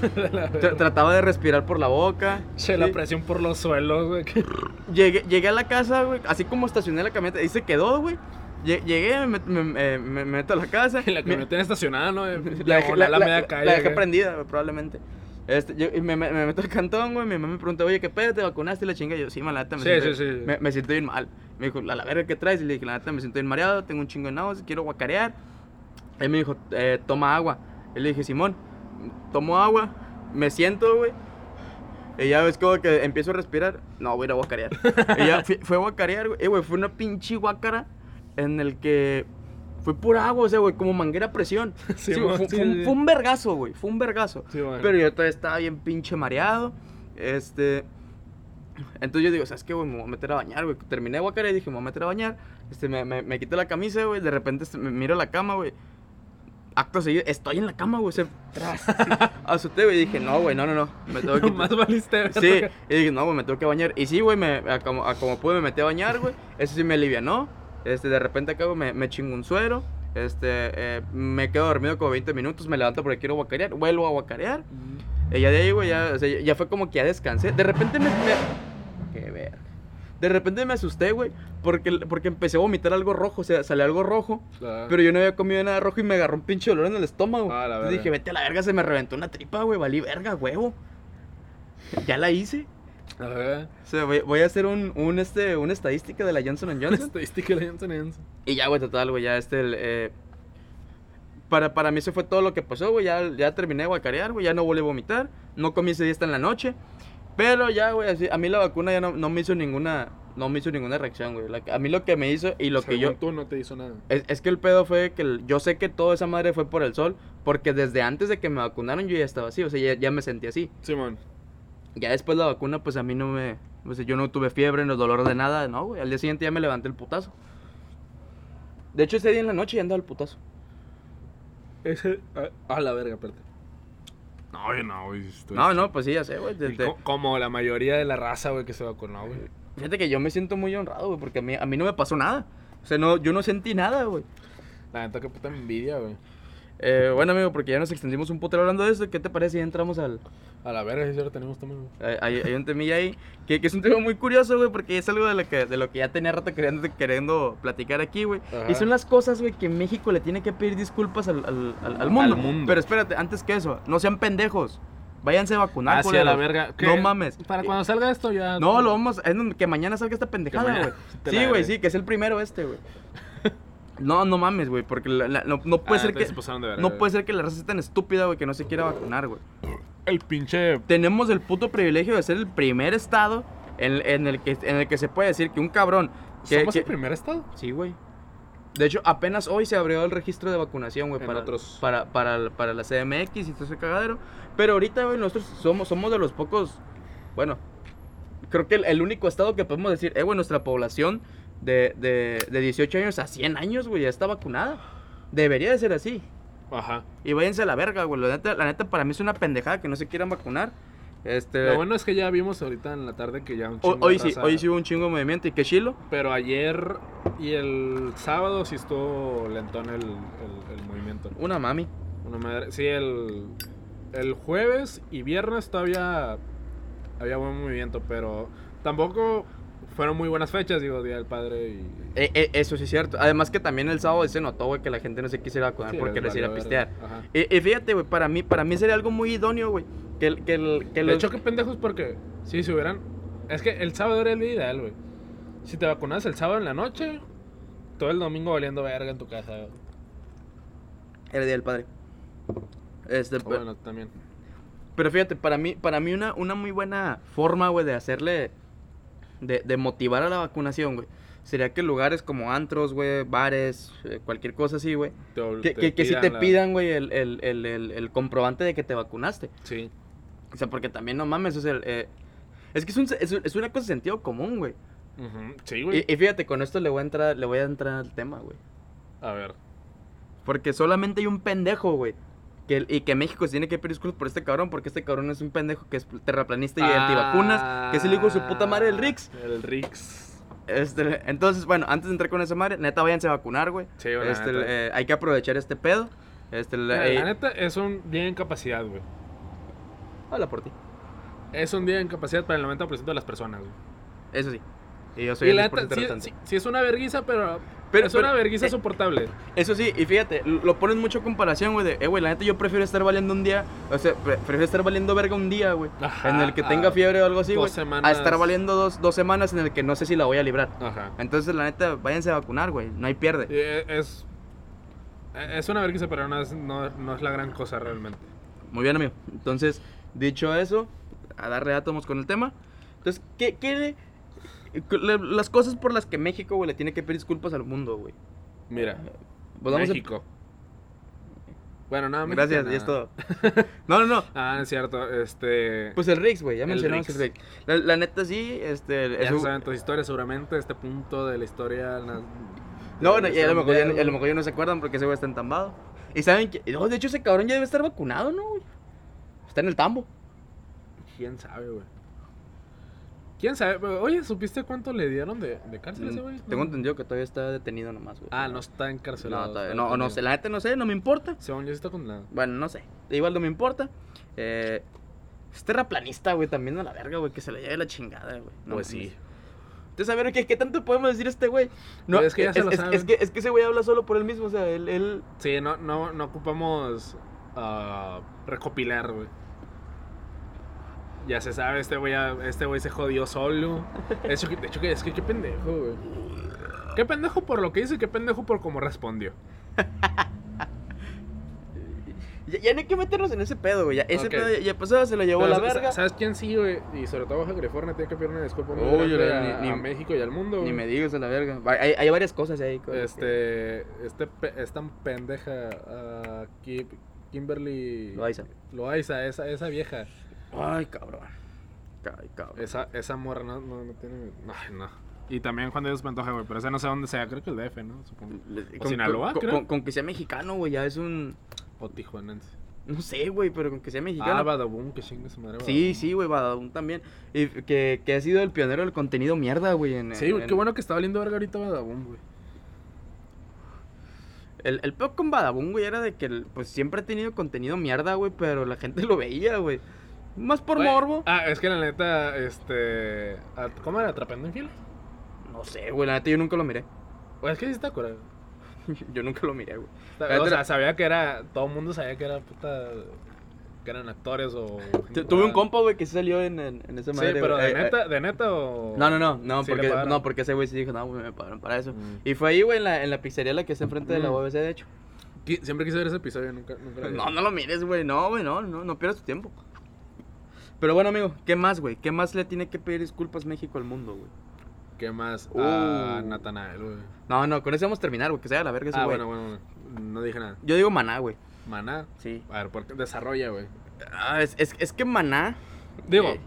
Tra- trataba de respirar por la boca. Che, la Sí. presión por los suelos, güey. que- Llegué, llegué a la casa, güey. Así como estacioné la camioneta. Ahí se quedó, güey. Lle- Llegué, me, me- me- me meto a la casa. Y la mi- camioneta estacionada, ¿no? la, la- la la- media la- calle. la dejé prendida, güey, probablemente. Este, yo, y me, me, me meto al cantón, güey. Mi mamá me pregunta, oye, ¿qué pedo? ¿Te vacunaste? Y la chinga. Y yo, sí, ma, la neta, me, Sí, siento, sí, sí. Me, me siento bien mal. Me dijo, la, la verga, ¿qué traes? Y le dije, la neta, me siento bien mareado, tengo un chingo de náuseas, quiero guacarear. Él me dijo, eh, toma agua. Y le dije, Simón, tomo agua, me siento, güey. Y ya ves como que empiezo a respirar. No, voy a ir a guacarear. y ya fui, fue a guacarear, güey. Eh, güey, fue una pinche guacara en el que fue pura agua, o sea, güey, como manguera a presión. Sí, Sí, mo- fue, sí, fue un, fue un vergazo, güey. Fue un vergazo. Sí, bueno. Pero yo todavía estaba bien pinche mareado. Este. Entonces yo digo, ¿sabes qué, güey? Me voy a meter a bañar, güey. Terminé de guacarear y dije, me voy a meter a bañar. Este, me, me, me quité la camisa, güey. De repente este, me miro la cama, güey. Acto seguido, estoy en la cama, güey. O sea, tras. Asusté, güey. Y dije, no, güey, no, no, no. Me tengo que. Más valiste. Sí, y dije, no, güey, me tengo que bañar. Y sí, güey, me, a como, a como pude me metí a bañar, güey. Eso sí me alivianó. Este, de repente acá, me, me chingo un suero. Este, eh, me quedo dormido como 20 minutos, me levanto porque quiero guacarear, vuelvo a guacarear. Y ya de ahí, güey, ya, o sea, ya fue como que ya descansé. De repente me... me- Qué verga. De repente me asusté, güey, porque, porque empecé a vomitar algo rojo, o sea, salió algo rojo. Ah. Pero yo no había comido nada rojo y me agarró un pinche dolor en el estómago. Ah, Entonces dije, vete a la verga, se me reventó una tripa, güey, valí verga, huevo. Ya la hice. A ver. O sea, voy, voy a hacer un, un, este, una estadística de la Johnson Johnson. Estadística de la Johnson Johnson. y ya, güey, total, güey, ya este, el, eh, para, para mí eso fue todo lo que pasó, güey, ya, ya terminé de guacarear, güey, ya no volví a vomitar, no comí ese día hasta en la noche, pero ya, güey, así, a mí la vacuna ya no, no me hizo ninguna, no me hizo ninguna reacción, güey, La a mí lo que me hizo y lo que yo... tú no te hizo nada. Es, es que el pedo fue que el- yo sé que toda esa madre fue por el sol, porque desde antes de que me vacunaron yo ya estaba así, o sea, ya, ya me sentí así. Simón. Ya después la vacuna, pues a mí no me. O sea, yo no tuve fiebre, no dolor de nada, no, güey. Al día siguiente ya me levanté el putazo. De hecho, ese día en la noche ya andaba el putazo. Ese. A, a la verga, espérate. No, yo no, güey. estoy- No, no, pues sí, ya sé, güey. Co- como la mayoría de la raza, güey, que se vacunó, güey. Fíjate que yo me siento muy honrado, güey, porque a mí, a mí no me pasó nada. O sea, no, yo no sentí nada, güey. La neta, qué puta envidia, güey. Eh, bueno, amigo, porque ya nos extendimos un putero hablando de esto. ¿Qué te parece si entramos al. A la verga, si ahora tenemos también, güey. Hay, un temilla ahí que, que es un tema muy curioso, güey, porque es algo de lo que, de lo que ya tenía rato queriendo, queriendo platicar aquí, güey. Y son las cosas, güey, que México le tiene que pedir disculpas al, al, al- al mundo. Pero espérate, antes que eso, no sean pendejos. Váyanse a vacunar, Ah, sí, a la culeros. verga. ¿Qué? No mames. Para cuando salga esto ya. No, lo vamos. Es que mañana salga esta pendejada, güey. Sí, güey, sí, que es el primero este, güey. No, no mames, güey, porque la- la- no, no puede Ah, ser que. se pasaron de verga, No puede ser que la raza sea tan estúpida, güey, que no se quiera vacunar, güey. El pinche. Tenemos el puto privilegio de ser el primer estado en, en el, que, en el que se puede decir que un cabrón. Que, ¿Somos que- el primer estado? Sí, güey. De hecho, apenas hoy se abrió el registro de vacunación, güey, para, otros- para, para, para la CMX y todo ese cagadero. Pero ahorita, güey, nosotros somos, somos de los pocos. Bueno, creo que el, el único estado que podemos decir, eh, güey, nuestra población de, de, de 18 años a 100 años, güey, ya está vacunada. Debería de ser así. Ajá. Y váyanse a la verga, güey. La neta, la neta, para mí es una pendejada que no se quieran vacunar. Este. Lo bueno es que ya vimos ahorita en la tarde que ya un Hoy, chingo de hoy sí, hoy sí hubo un chingo de movimiento y que chilo. Pero ayer y el sábado sí estuvo lentón el, el, el movimiento. Una mami. Una madre. Sí, el, el jueves y viernes todavía había buen movimiento, pero tampoco fueron muy buenas fechas, digo, Día del Padre y... Eh, eh, eso sí es cierto. Además que también el sábado se notó, güey, que la gente no se quisiera vacunar Sí, porque les iba a pistear. Y, fíjate, güey, para mí, para mí sería algo muy idóneo, güey. Que, que, que De los- hecho, qué pendejos porque si se hubieran... Es que el sábado era el día ideal, güey. Si te vacunas el sábado en la noche, todo el domingo valiendo verga en tu casa. güey. Era el día del padre. Este, O Bueno, también. Pero fíjate, para mí, para mí una, una muy buena forma, güey, de hacerle, de, de motivar a la vacunación, güey, sería que lugares como antros, güey, bares, eh, cualquier cosa así, güey, que, que, sí te la- pidan, güey, el, el, el, el, el comprobante de que te vacunaste. Sí. O sea, porque también, no mames, es el... eh, es que es, un, es, es una cosa de sentido común, güey. Sí, güey. Y, y fíjate, con esto le voy a entrar, le voy a entrar al tema, güey. A ver. Porque solamente hay un pendejo, güey. Que, y que México se tiene que pedir disculpas por este cabrón, porque este cabrón es un pendejo que es terraplanista y antivacunas, que es el hijo de su puta madre, el Rix. El Rix. Este, entonces, bueno, antes de entrar con esa madre, neta, váyanse a vacunar, güey. Sí, la Este, eh, hay que aprovechar este pedo. Este, Mira, eh, la neta es un día de incapacidad, güey. Habla por ti. Es un día de incapacidad para el 90% de las personas, güey. Eso sí. Y yo soy Y el la 10% neta, sí, restante. sí- sí es una verguiza, pero, Pero- es una verguiza eh, soportable. Eso sí, y fíjate, lo pones mucho a comparación, güey, de, eh, güey, la neta yo prefiero estar valiendo un día, o sea, pre- prefiero estar valiendo verga un día, güey, en el que tenga fiebre o algo así, dos güey, a estar valiendo dos, dos semanas en el que no sé si la voy a librar. Ajá. Entonces, la neta, váyanse a vacunar, güey, no hay pierde. Y e- es, es una verguiza, pero no es, no, no es la gran cosa realmente. Muy bien, amigo. Entonces, dicho eso, a darle átomos con el tema. Entonces, ¿qué, qué las cosas por las que México, güey, le tiene que pedir disculpas al mundo, güey? Mira, Pues a- México. Bueno, nada, México, Gracias, nada. y es todo. No, no, no. Ah, es cierto, este... Pues el Rix, güey, ya mencionamos el Rix. La, la neta sí, este... ya saben tus historias seguramente, este punto de la historia... No, bueno, y a lo mejor ya, de- a lo mejor ya no se acuerdan porque ese güey está entambado. Y saben que... No, de hecho ese cabrón ya debe estar vacunado, ¿no, güey? Está en el tambo. ¿Quién sabe, güey? ¿Quién sabe? Oye, ¿supiste cuánto le dieron de, de cárcel a ese güey? Mm, Tengo entendido que todavía está detenido nomás, güey. Ah, no está encarcelado. No, todavía- no, no sé, la neta no sé, no me importa. Según yo sí está condenado. Bueno, no sé. Igual no me importa. Eh, es terraplanista, güey, también a la verga, güey, que se le lleve la chingada, güey. No pues sí. Entonces, a ver, ¿qué, qué tanto podemos decir este güey? No, Pues es que ya se lo es, saben. es que, es que ese güey habla solo por él mismo, o sea, él... él Sí, no, no, no ocupamos ah, recopilar, güey. Ya se sabe, este güey, este güey se jodió solo. De hecho, que- de hecho que es que qué pendejo, güey. Qué pendejo por lo que dice, qué pendejo por cómo respondió. ya, ya no hay que meternos en ese pedo, güey. Ya, ese pedo ya, ya pasó, se lo llevó a la verga. ¿Sabes quién sí, güey? Y sobre todo Baja California tiene que pedir una disculpa muy ni- a, ni- a México y al mundo, Ni güey. me digas a la verga. Hay, hay varias cosas ahí. cosas que- Este, este, pe- esta pendeja, Ki- Kimberly Loaiza. Loaiza, esa, esa vieja. Ay, cabrón. Ay, cabrón. Esa, esa morra no, no, no tiene. No, no. Y también Juan de Dios Pantoja, güey. Pero ese no sé dónde sea. Creo que el DF, ¿no? Supongo. Le- O Sinaloa, con, creo. con- con que sea mexicano, güey, ya es un... O tijuanense. No sé, güey, pero con que sea mexicano. Ah, Badabun, que chingue su madre. Sí, Badabun. sí, güey, Badabun también. Y que, que ha sido el pionero del contenido mierda, güey. En, Sí, güey, en- qué bueno que está valiendo verga ahorita Badabun, güey. El, el peor con Badabun, güey, era de que pues siempre ha tenido contenido mierda, güey, pero la gente lo veía, güey. Más por Güey, morbo. Ah, es que la neta, este. ¿Cómo era? ¿Atrapando en fila? No sé, güey, la neta yo nunca lo miré. Pues es que sí está curado. yo nunca lo miré, güey. O sea, sabía que era. Todo el mundo sabía que era puta. Que eran actores o. Tu- Tuve un compa, güey, que se salió en, en, en Sí, madre. pero güey. de Eh, eh, neta, de neta o. No, no, no, no, Sí porque, no, porque ese güey sí dijo, no, güey, me pagaron para eso. Mm. Y fue ahí, güey, en la, en la pizzería la que está enfrente de la Mm. UBC, de hecho. Siempre quise ver ese episodio, nunca, nunca lo. No, no lo mires, güey, no, güey, no, no, no pierdas tu tiempo. Pero bueno, amigo, ¿qué más, güey? ¿Qué más le tiene que pedir disculpas México al mundo, güey? ¿Qué más? Uh. Ah, Natanael, güey. No, no, con eso vamos a terminar, güey, que sea la verga ese Ah, güey. bueno, bueno, bueno. No dije nada. Yo digo Maná, güey. Maná. Sí. A ver, ¿por qué? Desarrolla, güey. Ah, es, es, es que Maná. Digo, eh,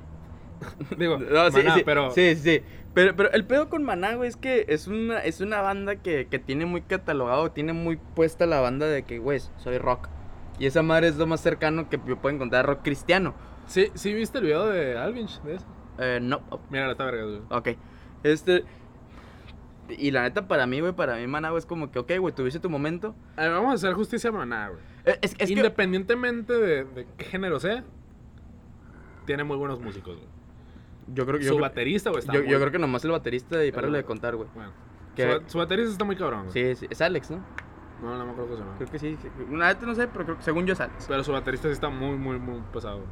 digo, no, sí, Maná, sí, pero. Sí, sí. Pero, pero el pedo con Maná, güey, es que es una, es una banda que, que tiene muy catalogado, tiene muy puesta la banda de que, güey, soy rock. Y esa madre es lo más cercano que yo puedo encontrar rock cristiano. Sí, sí, viste el video de Alvinch de eso. Eh, no, Mira, la está verga, güey. ok. Este. Y la neta, para mí, güey, para mí, Maná, güey, es como que, ok, güey, tuviste tu momento. A ver, vamos a hacer justicia a Maná, güey. Eh, Es, es que. Independientemente de, de qué género sea, tiene muy buenos músicos, güey. Yo creo, yo, Su creo- baterista, güey, está yo, muy- yo creo que nomás el baterista y párale de contar, güey. Bueno, Que- su, ba- su baterista está muy cabrón, güey. Sí, sí, es Alex, ¿no? No, no me acuerdo cómo se llama. Creo que sí. sí. Una neta no sé, pero creo que según yo es Alex. Pero su baterista sí está muy, muy, muy pesado. güey.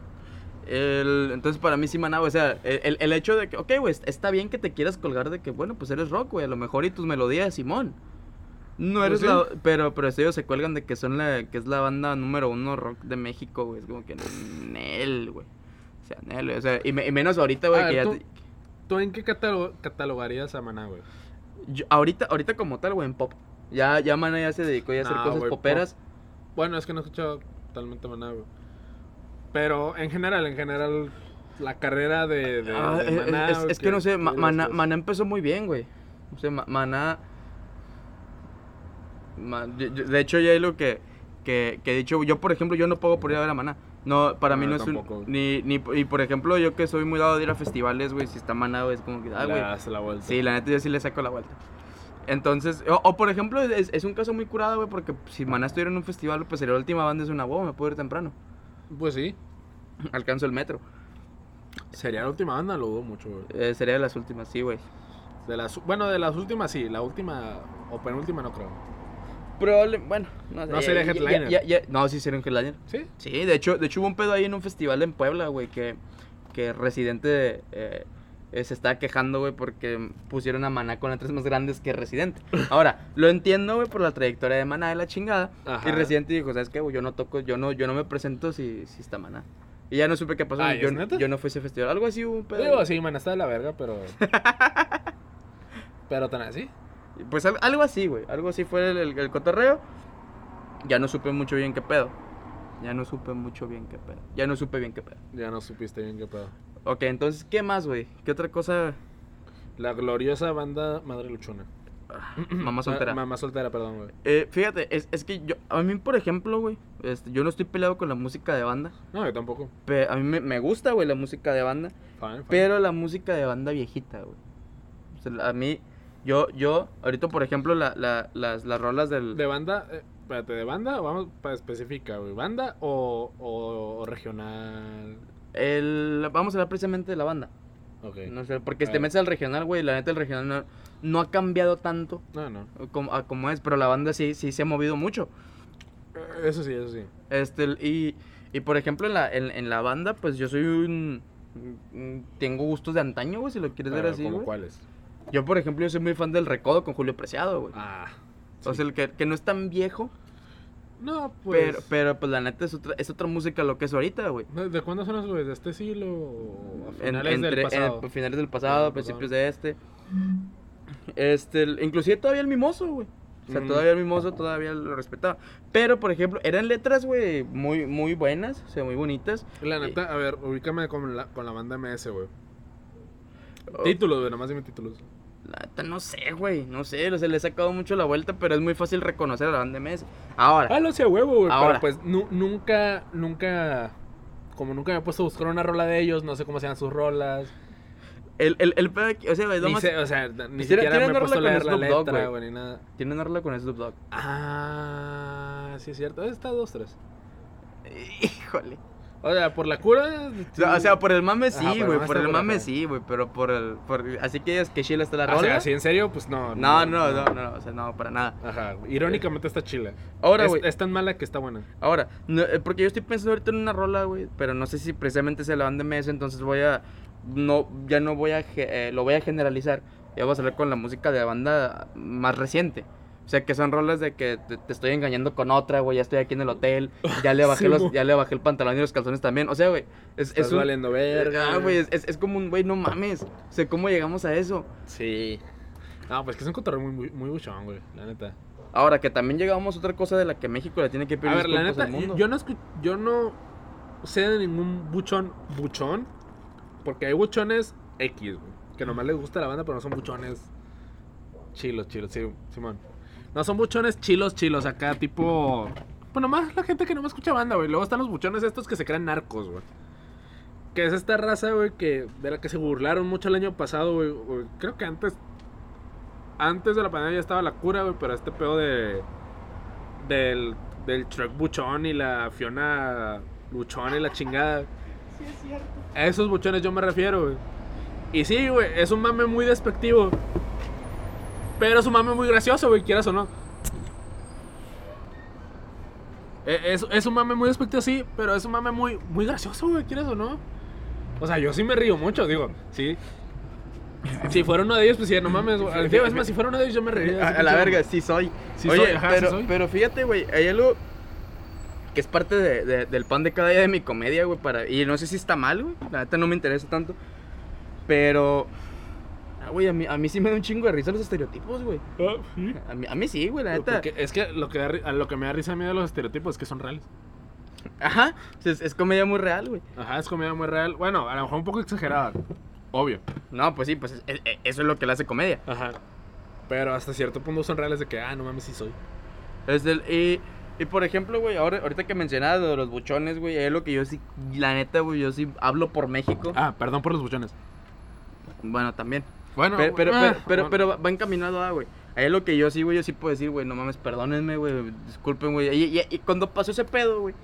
El, entonces para mí sí Maná, güey, o sea, el, el- hecho de que, ok, güey, está bien que te quieras colgar de que, bueno, pues eres rock, güey, a lo mejor y tus melodías, Simón. No eres Pues sí. la, pero, pero ellos se cuelgan de que son la, que es la banda número uno rock de México, güey, es como que Nel, güey. O sea, Nel, güey, o sea, y, me- y menos ahorita, güey, que ver, ya... tú- te- ¿Tú en qué catalo- catalogarías a Maná, güey? yo- ahorita, ahorita como tal, güey, en pop. Ya, ya Maná ya se dedicó ya a hacer No, cosas poperas. Bueno, es que no he escuchado totalmente Maná, güey. Pero en general, en general, la carrera de, de, Ah, de eh, Maná. es, es que no sé, Ma- ¿qué Maná? Maná empezó muy bien, güey. O sea, Ma- Maná. Ma- de hecho, ya hay lo que, que, que he dicho. Yo, por ejemplo, yo no puedo por ir a ver a Maná. No, para mí No, no yo es un. tampoco. Ni, ni, y por ejemplo, yo que soy muy dado de ir a festivales, güey, si está Maná, güey, es como que, ah, güey. la vuelta. Sí, la neta yo sí le saco la vuelta. Entonces, o, o, por ejemplo, es, es un caso muy curado, güey, porque si Maná estuviera en un festival, pues sería la última banda, es una bomba, me puedo ir temprano. Pues sí. Alcanzo el metro. Sería la última banda, lo dudo mucho, güey. Eh, sería de las últimas, sí, güey. De las, bueno, de las últimas sí, la última o penúltima no creo. Probable, bueno, no, sé, No sería ya- headliner. ya- ya- no, sí sería un headliner. ¿Sí? Sí, de hecho, de hecho hubo un pedo ahí en un festival en Puebla, güey, que, que Residente eh, eh, se estaba quejando, güey, porque pusieron a Maná con letras más grandes que Residente. Ahora, lo entiendo, güey, por la trayectoria de Maná de la chingada. Ajá. Y Residente dijo, ¿sabes qué, güey? Yo no toco, yo no, yo no me presento si, si está Maná. Y ya no supe qué pasó. Ah, yo, yo no fui a ese festival. Algo así hubo un pedo. Digo, sí, Maná está de la verga, pero. pero tan así. Pues al- algo así, güey. Algo así fue el, el- el cotorreo. Ya no supe mucho bien qué pedo. Ya no supe mucho bien qué pedo. Ya no supe bien qué pedo. Ya no supiste bien qué pedo. Ok, entonces, ¿qué más, güey? ¿Qué otra cosa? La gloriosa banda Madre Luchona. Mamá soltera. Ma- mamá soltera, perdón, güey. Eh, fíjate, es, es que yo, a mí, por ejemplo, güey, este, yo no estoy peleado con la música de banda. No, yo tampoco. pe- a mí me, me gusta, güey, la música de banda. Fine, fine. Pero la música de banda viejita, güey. O sea, a mí, yo, yo, ahorita, por ejemplo, la, la, las, las rolas del... De banda, eh, espérate, ¿de banda? Vamos para específica, güey. ¿Banda o, o, o regional? El, vamos a hablar precisamente de la banda. Ok. No sé, porque si A te metes al regional, güey, la neta el regional no, no ha cambiado tanto No, no. como, a como es, pero la banda sí, sí se ha movido mucho. Eso sí, eso sí. Este, y, y por ejemplo, en la, en, en la banda, pues yo soy un... Tengo gustos de antaño, güey, si lo quieres ver así, ¿Cómo güey. cuáles? Yo, por ejemplo, yo soy muy fan del Recodo con Julio Preciado, güey. Ah. O sea, el que, que no es tan viejo, No, pues. pero, pero pues la neta es otra, es otra música lo que es ahorita, güey. ¿De cuándo son los güeyes? ¿De este siglo o a En- finales entre- del pasado? en- pues, finales del pasado, Del principios de este. Este, inclusive todavía el mimoso, güey. O sea, Mm. todavía el mimoso todavía lo respetaba. Pero, por ejemplo, eran letras, güey, muy, muy buenas, o sea, muy bonitas. La neta, a ver, ubícame con la, con la banda MS, güey. Oh, Títulos, güey, nomás dime títulos. No sé, güey, no sé, o sea, le he sacado mucho la vuelta, pero es muy fácil reconocer a la banda MS. Ahora, Ah, lo hacía huevo, güey. Ahora. Pero pues nu- nunca, nunca. Como nunca me he puesto a buscar una rola de ellos, no sé cómo se llaman sus rolas. el, el, el pedo aquí, o sea, güey, sé, o sea, ni Tiene- siquiera me he puesto a leer la letra, güey. ni nada. tiene una rola con Snoop Dogg. Ah, sí es cierto. Está dos, tres. Híjole. O sea, por la cura. O sea, o sea, por el mame sí, güey, por el mame acá. sí, güey, pero por el, por, así que digas que chila está la o sea, rola. así en serio, pues no. No, no, no, no, o sea, no, para nada. Ajá, irónicamente está chila. Ahora, es, güey, es tan mala que está buena. ahora, no, eh, porque yo estoy pensando ahorita en una rola, güey, pero no sé si precisamente se la van de mes, entonces voy a, no, ya no voy a, eh, lo voy a generalizar, ya voy a salir con la música de banda más reciente. O sea, que son rolas de que te, te estoy engañando con otra, güey, ya estoy aquí en el hotel, ya le bajé Sí, los, ya le bajé el pantalón y los calzones también. O sea, güey, es, Estás es un, valiendo verga. Ah, güey, es, es, es como un, güey, no mames. O sea, ¿cómo llegamos a eso? Sí. No, pues que es un cotorreo muy, muy, muy buchón, güey, la neta. Ahora, que también llegamos a otra cosa de la que México le tiene que pedir A ver, la neta, al mundo. yo no, escu- yo no sé de ningún buchón, buchón, porque hay buchones X, güey, que nomás les gusta la banda, pero no son buchones chilos, chilos, sí, Simón. No son buchones chilos, chilos, acá tipo... Pues nomás la gente que no me escucha banda, güey. Luego están los buchones estos que se crean narcos, güey. Que es esta raza, güey, que de la que se burlaron mucho el año pasado, güey. güey. Creo que antes... Antes de la pandemia ya estaba la cura, güey, pero este pedo de... Del, del Shrek buchón y la Fiona buchón y la chingada. A esos buchones yo me refiero, güey. Y sí, güey, es un mame muy despectivo. Pero es un mame muy gracioso, güey, quieras o no. E- Es, es un mame muy despectivo, sí, pero es un mame muy, muy gracioso, güey, quieras o no. O sea, yo sí me río mucho, digo, sí. Si fuera uno de ellos, pues sí, no mames. güey. Digo, es más, si fuera uno de ellos, yo me reiría. A, a la verga, sí soy. Sí Oye, soy, ajá, pero, sí soy. pero fíjate, güey, hay algo que es parte de- de- del pan de cada día de mi comedia, güey, para... Y no sé si está mal, güey, la neta no me interesa tanto. Pero... ah, Güey, a mí, a mí sí me da un chingo de risa los estereotipos, güey. Ah, sí. A mí, a mí sí, güey, la neta. Porque es que lo que, da a lo que me da risa a mí de los estereotipos es que son reales. Ajá, es, es comedia muy real, güey. Ajá, es comedia muy real. Bueno, a lo mejor un poco exagerada. Obvio. No, pues sí, pues es- es- eso es lo que le hace comedia. Ajá. Pero hasta cierto punto son reales de que, ah, no mames, sí soy. Es del- y, y por ejemplo, güey, ahora, ahorita que mencionabas de los buchones, güey, es lo que yo sí, la neta, güey, yo sí hablo por México. Ah, perdón por los buchones. Bueno, también. Bueno, Pero, pero, ah, pero, pero, bueno. pero va- encaminado a, güey. Ahí es lo que yo sí, güey, yo sí puedo decir, güey, no mames, perdónenme, güey, disculpen, güey. Y, y- y cuando pasó ese pedo, güey,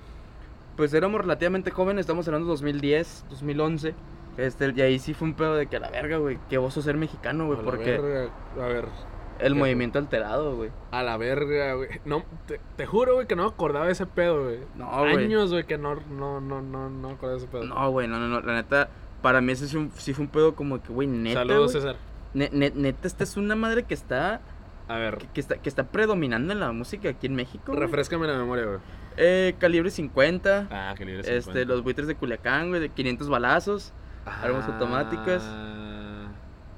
pues éramos relativamente jóvenes, estamos hablando de 2010, 2011. Este, y ahí sí fue un pedo de que a la verga, güey, que oso ser mexicano, güey, A la porque verga, a ver, el ¿qué? movimiento alterado, güey. a la verga, güey. No, te, te juro, güey, que no me acordaba de ese pedo, güey. No, güey. Años, güey, que no, no, no, no, no me acordaba de ese pedo. No, güey, no, no, no, la neta, para mí ese sí, fue un pedo como que, güey, neta, Saludos. César. Ne- ne- neta, esta es una madre que está, A ver, que, que está, que está predominando en la música aquí en México, refrescame la memoria, güey. Eh, calibre 50. Ah, que libre Este, 50. los buitres de Culiacán, güey, de 500 balazos. armas Ah, automáticas.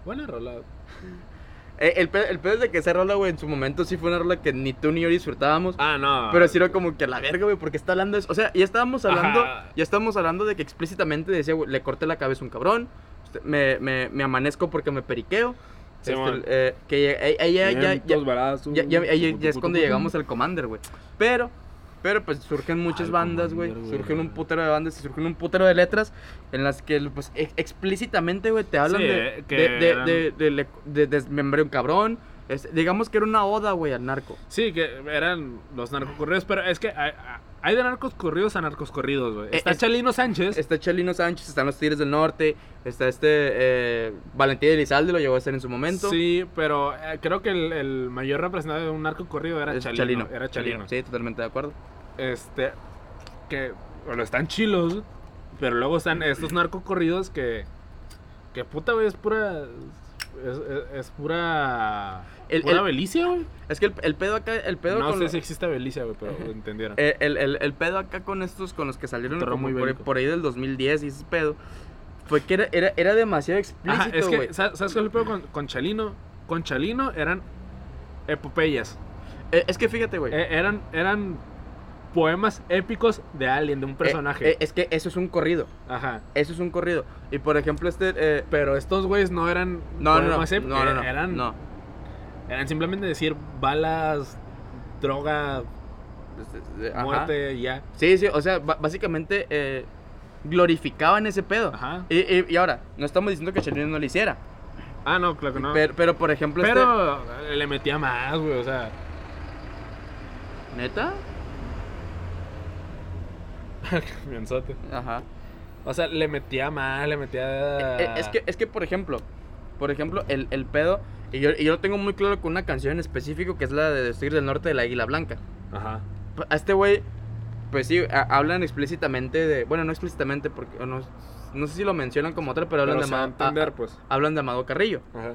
Buena rola. Eh, el, pedo, el pedo es de que esa rola, güey, en su momento sí fue una rola que ni tú ni yo disfrutábamos. Ah, no. Pero sí era como que a la verga, güey, porque está hablando de eso. O sea, ya estábamos hablando, Ajá. ya estábamos hablando de que explícitamente decía, güey, le corté la cabeza a un cabrón, me, me, me amanezco porque me periqueo. Sí, Este, eh, que ya, ahí- ahí ya, ya, ya, ya, es cuando llegamos al Commander, güey. Pero, pero pues surgen muchas bandas, güey. Surgen un putero de bandas y surgen un putero de letras en las que, pues, ex- explícitamente, güey, te hablan Sí, de, eh, de, de, de, de le- de desmembré un cabrón. Es- digamos que era una oda, güey, al narco. Sí, que eran los narcocorridos, pero es que hay, hay de narcos corridos a narcos corridos, güey. Eh, Está es- Chalino Sánchez. Está Chalino Sánchez, están los Tigres del Norte, está este eh, Valentín Elizalde, lo llegó a ser en su momento. Sí, pero eh, creo que el, el mayor representante de un narco corrido era Chalino. Era Chalino. Sí, totalmente de acuerdo. Este, que, bueno, están chilos, pero luego están estos narcocorridos que, que puta, güey, es pura, es, es- es pura, El- pura el- belicia, güey. Es que el, el pedo acá, el pedo No con sé lo- si existe belicia, güey, pero entendieron. El, el- el pedo acá con estos, con los que salieron muy por, por ahí del 2010 y ese pedo, fue que era, era, era demasiado explícito, Ajá, es que, ¿sabes, ¿sabes cuál es el pedo con, con Chalino? Con Chalino eran epopeyas. Eh, es que fíjate, güey. Eh, eran, eran poemas épicos de alguien, de un personaje. Eh, eh, es que eso es un corrido. Ajá. Eso es un corrido. Y por ejemplo, este. eh, Pero estos güeyes no eran no, no, no, épicos. no, no, no, Eran, no. eran simplemente decir balas, droga, Este, eh, ajá. muerte ya. Sí, sí, o sea, básicamente eh, glorificaban ese pedo. Ajá. Y, y- y ahora, no estamos diciendo que Chirino no lo hiciera. Ah, no, claro que no. Pero, pero, por ejemplo, Pero eh, le metía más, güey, o sea. este. ¿Neta? Mienzote. Ajá. O sea, le metía más, le metía. Eh, Es que, es que, por ejemplo, por ejemplo, el, el pedo, y yo, y yo lo tengo muy claro con una canción en específico que es la de Destruir del Norte de la Águila Blanca. Ajá. A este güey, pues sí, a- hablan explícitamente de. Bueno, no explícitamente, porque no, no sé si lo mencionan como otra, pero hablan Pero de Amado, entender, a- pues. hablan de Amado Carrillo. Ajá.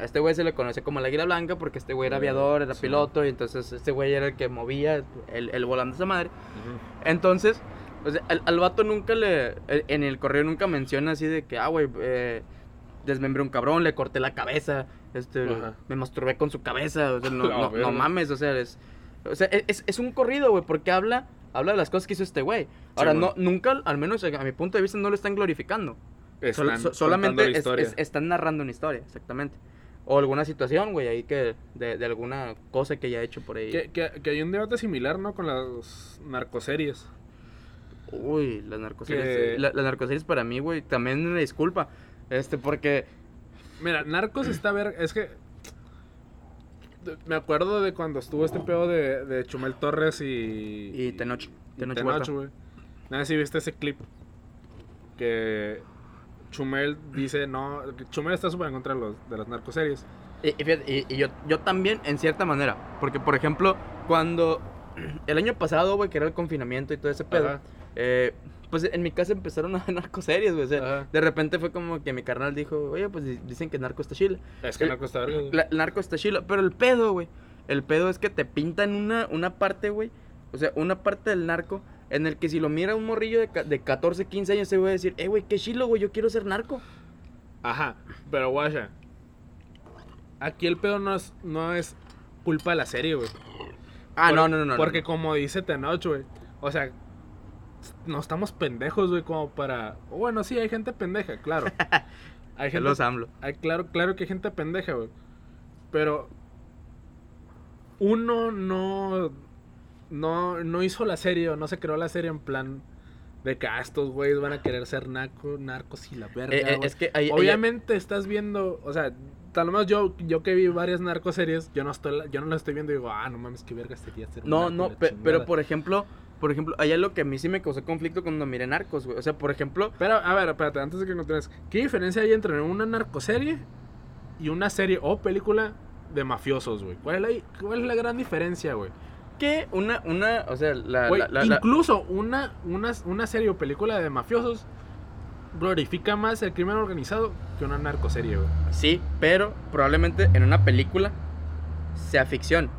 A este güey se le conoce como el Águila Blanca porque este güey era aviador, era Sí. piloto, y entonces este güey era el que movía el, el volante de esa madre. Entonces, o sea, al, al vato nunca le. e- En el correo nunca menciona así de que, ah, güey, eh, desmembré un cabrón, le corté la cabeza, este, Ajá. me masturbé con su cabeza, o sea, no, no, mames, o sea, es. O sea, e, es, es un corrido, güey, porque habla, habla de las cosas que hizo este güey. Ahora, Sí, no, nunca, al menos a mi punto de vista, no lo están glorificando. Están solamente es- es- están narrando una historia, exactamente. O alguna situación, güey, ahí que. De, de alguna cosa que haya hecho por ahí. Que, que, que hay un debate similar, ¿no? Con las narcoseries. Uy, las narcoseries. Que- la- las narcoseries para mí, güey, también una disculpa. Este, porque. Mira, Narcos está ver. Es que. Me acuerdo de cuando estuvo este pedo de, de Chumel Torres y. Y Tenoch. Tenoch güey. Nada, si viste ese clip. Que. Chumel dice, no. Chumel está súper en contra de, los, de las narcoseries. Y, y fíjate, y- y yo, yo también, en cierta manera. Porque, por ejemplo, cuando. El año pasado, güey, que era el confinamiento y todo ese pedo. Eh, pues en mi casa empezaron a ver narcoseries, güey. O sea, Ajá. de repente fue como que mi carnal dijo, oye, pues di- dicen que narco está chile. Es que El- Narcos está. La- el narco está chilo. Pero el pedo, güey. El pedo es que te pintan una, una parte, güey. O sea, una parte del narco en el que si lo mira un morrillo de, de 14, 15 años, se va a decir, eh, güey, qué chilo, güey, yo quiero ser narco. Ajá, pero guacha. Aquí el pedo no es, no es culpa de la serie, güey. Ah, Por- no, no, no, no. Porque no. como dice Tenoch, güey. O sea, no estamos pendejos, güey, como para. Bueno, sí, hay gente pendeja, claro. Hay gente. los AMLO. hay- claro, claro que hay gente pendeja, güey. Pero. Uno no. No, no hizo la serie o no se creó la serie en plan de que ah, estos güeyes van a querer ser narco, narcos y la verga. Eh, eh, es que Obviamente estás viendo, o sea, tal vez yo, yo que vi varias narcoseries, yo no estoy, yo no las estoy viendo y digo, ah, no mames, qué verga sería ser No, no, la pe- chingada". pero por ejemplo, por ejemplo, allá lo que a mí sí me causó conflicto cuando miré narcos, güey. O sea, por ejemplo, Pero, a ver, espérate, antes de que continúes, ¿qué diferencia hay entre una narcoserie y una serie o película de mafiosos, güey? ¿Cuál, es la- ¿Cuál es la gran diferencia, güey? Que una, una, o sea, la, Güey, la- la- la- incluso una, una, una serie o película de mafiosos glorifica más el crimen organizado que una narcoserie, güey. Sí, pero probablemente en una película sea ficción.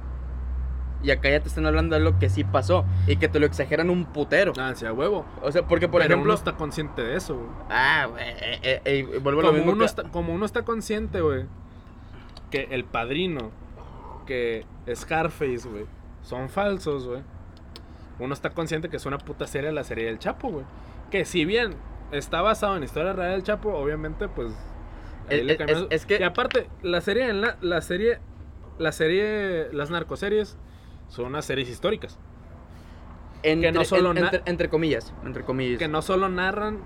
Y acá ya te están hablando de algo que sí pasó y que te lo exageran un putero. Ah, sí, a huevo. O sea, porque por Pero ejemplo. uno está consciente de eso, güey. Ah, güey. eh, eh, eh, vuelvo a lo Como mismo uno, que- está, como uno está consciente, güey, que el padrino, que Scarface, güey, son falsos, güey. Uno está consciente que es una puta serie la serie del Chapo, güey. Que si bien está basado en historia real del Chapo, obviamente, pues. ahí Es- le es- que- Y aparte, la serie, en la, la serie, la serie, las narcoseries son unas series históricas. entre, no solo en- na- entre, entre comillas. Entre comillas. Que no solo narran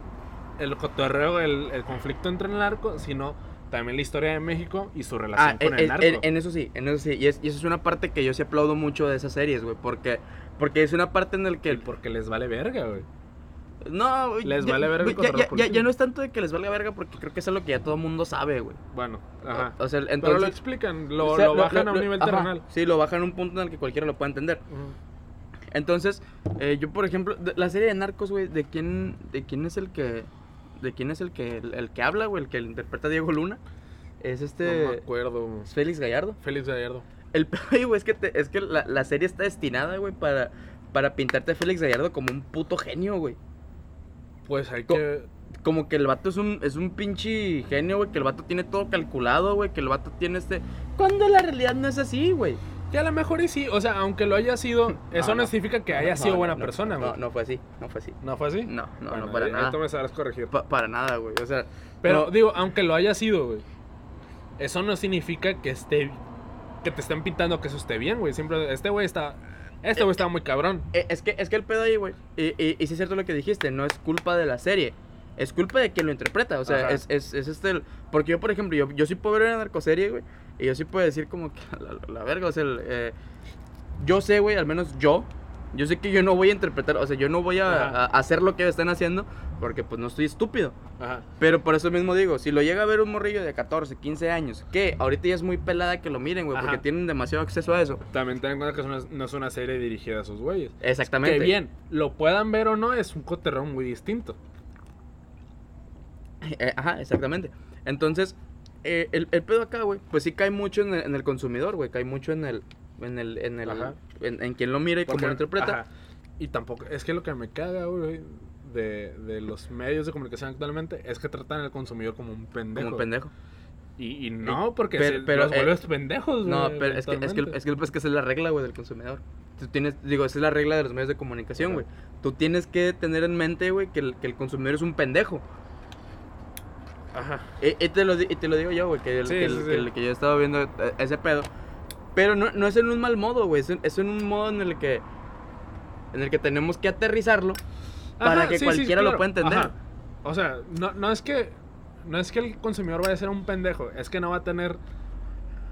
el cotorreo, el, el conflicto entre el narco, sino también la historia de México y su relación Ah, con en, el narco. en- en eso sí, en eso sí. Y, es- y eso es una parte que yo sí aplaudo mucho de esas series, güey. Porque, porque es una parte en la Y que. porque les vale verga, güey. No, güey, Les ya- vale verga güey, ya, ya- no es tanto de que les valga verga porque creo que es algo que ya todo el mundo sabe, güey. Bueno, ajá. O sea, Pero entonces. lo explican, lo, o sea, lo bajan a un nivel ajá, terrenal. Sí, lo bajan a un punto en el que cualquiera lo pueda entender. Entonces, eh, yo por ejemplo, de- la serie de Narcos, güey, ¿de quién, ¿de quién es el que, de quién es el que, el, el que habla, güey, el que interpreta a Diego Luna? Es No este, me acuerdo. es Félix Gallardo. Félix Gallardo. El peor, güey, es que, te- es que la, la serie está destinada, güey, para, para pintarte a Félix Gallardo como un puto genio, güey. Pues hay Co- que. Como que el vato es un, es un pinche genio, güey, que el vato tiene todo calculado, güey, que el vato tiene este... Cuando la realidad no es así, güey. Que a lo mejor y sí, o sea, aunque lo haya sido, eso no, no. significa que haya No, sido buena persona, güey. No, no fue así, no fue así. ¿No fue así? No, no, Bueno, no, para ahí- nada. tú me sabrás corregir. Pa- para nada, güey. O sea, Pero digo, aunque lo haya sido, güey. Eso no significa que esté. Que te estén pintando que eso esté bien, güey. Siempre. Este güey está. Este güey está muy cabrón. Eh, Es que, es que el pedo ahí, güey. Y, y, y sí es cierto lo que dijiste, no es culpa de la serie. Es culpa de quien lo interpreta. O sea, Ajá. es, es, es este. el- porque yo, por ejemplo, yo, yo sí puedo ver una narcoserie, güey. Y yo sí puedo decir como que la, la verga. O sea, el, eh, yo sé, güey, al menos yo. Yo sé que yo no voy a interpretar. O sea, yo no voy a, hacer lo que están haciendo. Porque pues no estoy estúpido. Ajá. Pero por eso mismo digo, si lo llega a ver un morrillo de 14, 15 años, que ahorita ya es muy pelada que lo miren, güey, porque tienen demasiado acceso a eso. También ten en cuenta que es una- no es una serie dirigida a esos güeyes. Exactamente. Que bien, lo puedan ver o no, es un coterrón muy distinto. Eh, ajá, exactamente. Entonces, eh, el, el pedo acá, güey, pues sí cae mucho en el, en el consumidor, güey, cae mucho en el, en el, en el, en, en quien lo mira y cómo lo interpreta. ajá. Y tampoco, es que lo que me caga, güey, de, de los medios de comunicación actualmente es que tratan al consumidor como un pendejo. Como un pendejo. Y, y no, porque pero- se- pero, los eh, vuelves pendejos, No, pero es que, es que, eventualmente. es que, es que esa es la regla, güey, del consumidor. Tú tienes, digo, esa es la regla de los medios de comunicación, güey. Tú tienes que tener en mente, güey, que el, que el consumidor es un pendejo. Ajá. Y, y te, lo, y te lo digo yo, güey, que, el- Sí, que, el- sí, sí. que el- que yo estaba viendo eh, ese pedo. Pero no, no es en un mal modo, güey. Es, en- es en un modo en el que en el que tenemos que aterrizarlo para que sí, sí, cualquiera lo pueda entender. Ajá. O sea, no, no es que no es que el consumidor vaya a ser un pendejo, es que no va a tener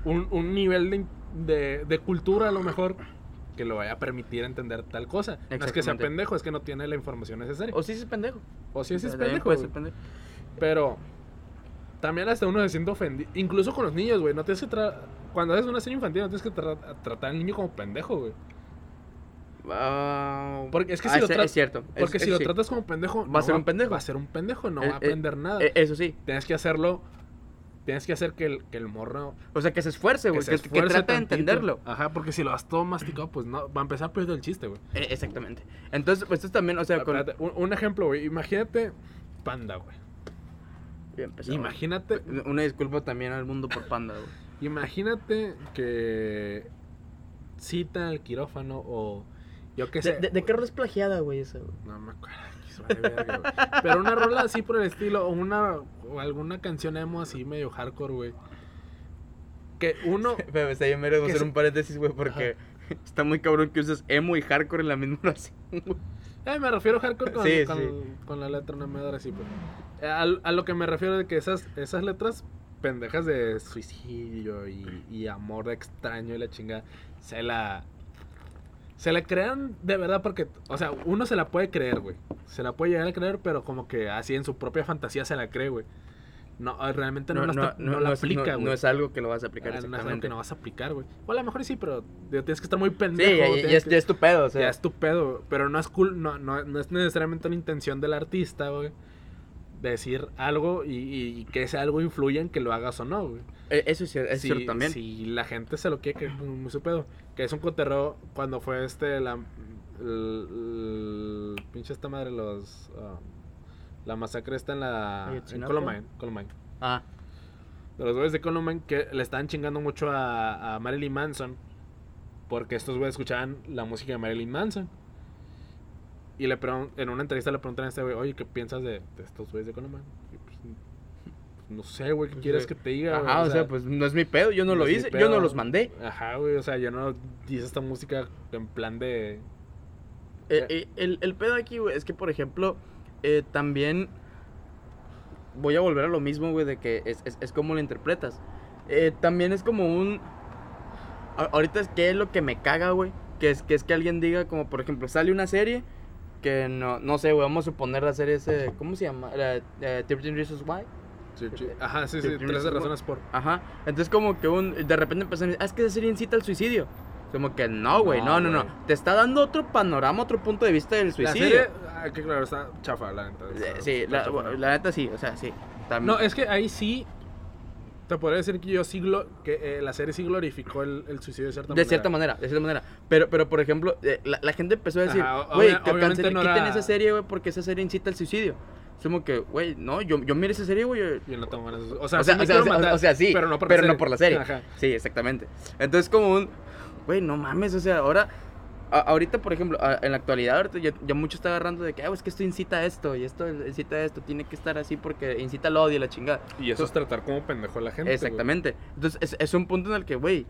un, un nivel de, de, de cultura a lo mejor que lo vaya a permitir entender tal cosa. No es que sea pendejo, es que no tiene la información necesaria. O sí es pendejo. O si es También pendejo. puede ser pendejo. Pero también hasta uno se siente ofendido. Incluso con los niños, güey. No tienes que tra- Cuando haces una serie infantil, no tienes que tra- tratar al niño como pendejo, güey. Ah, Porque es que ah, si lo es- cierto. Porque es- si lo sí. tratas como pendejo, Va a ser un pendejo. Va a ser un pendejo, no Eh, va a eh, aprender nada. eh, eso sí. Tienes que hacerlo. Tienes que hacer que el, que el morro. O sea, que se esfuerce, güey. Que, que esfuerce trate de entenderlo. Ajá, porque si lo has todo masticado, pues no. Va a empezar a perder el chiste, güey. Eh, exactamente. Entonces, pues esto también, o sea, con. Espérate, un, un ejemplo, güey. Imagínate. Panda, güey. Imagínate. Una disculpa también al mundo por panda, güey. Imagínate que. Citan al quirófano o. Yo qué sé. ¿De, de, de qué rola es plagiada, güey, esa, güey? No me acuerdo. verga. Pero una rola así por el estilo, o una o alguna canción emo así medio hardcore, güey. Que uno Pero está bien mero Que hacer un paréntesis, güey, porque está muy cabrón que uses emo y hardcore en la misma oración. güey. eh, me refiero a hardcore con, Sí, con, sí. con la letra, no me da así, pues. A, lo que me refiero de que esas, esas letras pendejas de suicidio y, y amor extraño y la chingada, se la. Se la crean de verdad porque, o sea, uno se la puede creer, güey. Se la puede llegar a creer, pero como que así en su propia fantasía se la cree, güey. No, realmente no, la, no la es- aplica, no- güey. no es algo que lo vas a aplicar Ah, no es algo que no vas a aplicar, güey. O a lo mejor sí, pero digo, tienes que estar muy Sí, pendejo. ya, ya- es, que- ya es tu pedo, o sea. ya es tu pedo, pero no es cool, no, no, no es necesariamente una intención del artista, güey. Decir algo y, y que ese algo influya en que lo hagas o no, güey. Eh, Eso es, es si, cierto también. Si la gente se lo quiere, que es muy su pedo. Que es un coterreo cuando fue este, la. el- el- pinche esta madre, los. ah, la masacre está en la. En. Columbine. Columbine. Ah, De los güeyes de Columbine que le estaban chingando mucho a, a Marilyn Manson. Porque estos güeyes escuchaban la música de Marilyn Manson. Y le en una entrevista le preguntan a este güey, oye, ¿qué piensas de, de estos güeyes de Columbine? Y pues, no sé, güey, ¿qué Pues, quieres eh, que te diga? güey? ajá, o sea, pues no es mi pedo, yo no, lo hice, yo no los mandé. Ajá, güey, o sea, yo no hice esta música en plan de... Eh, eh, el, el pedo aquí, güey, es que, por ejemplo, eh, también voy a volver a lo mismo, güey, de que es, es, es como lo interpretas. También es como un... Ahorita es que es lo que me caga, güey, que es, que es que alguien diga, como por ejemplo, sale una serie que no, no sé, güey, vamos a suponer la serie ese, ¿cómo se llama? La, eh, 13 Reasons Why. Sí, sí. Ajá, sí, sí, Sí, 13 sí, razones por... Ajá, entonces como que un, de repente decir, ah, es que esa serie incita al suicidio. Como que no, güey, no, No, no, no. Te está dando otro panorama, otro punto de vista del La suicidio. serie, ah, que claro, está chafa, la neta. Eh, Sí, está la, chafa. la neta sí, o sea, sí. También. No, es que ahí sí... Te podría decir que yo sí que eh, la serie sí glorificó el, el suicidio de cierta de manera. cierta manera, de cierta manera. Pero, pero por ejemplo, eh, la, la gente empezó a decir, güey, obvia- no quiten era- esa serie, güey, porque esa serie incita al suicidio. Es como que, güey, no, yo, yo miré esa serie, güey. yo- no ganas de- O sea, O sea, sí o sea, quiero o sea, sí, pero no por pero la no serie. por la serie. Ajá. Sí, exactamente. Entonces como un, güey, no mames, o sea, ahora, a- ahorita, por ejemplo, a- en la actualidad, ahorita ya, ya mucho está agarrando de que, ah, es que esto incita a esto, y esto incita a esto, tiene que estar así porque incita al odio y la chingada. Y eso es tratar como pendejo a la gente. Exactamente. Entonces, es, es un punto en el que, güey,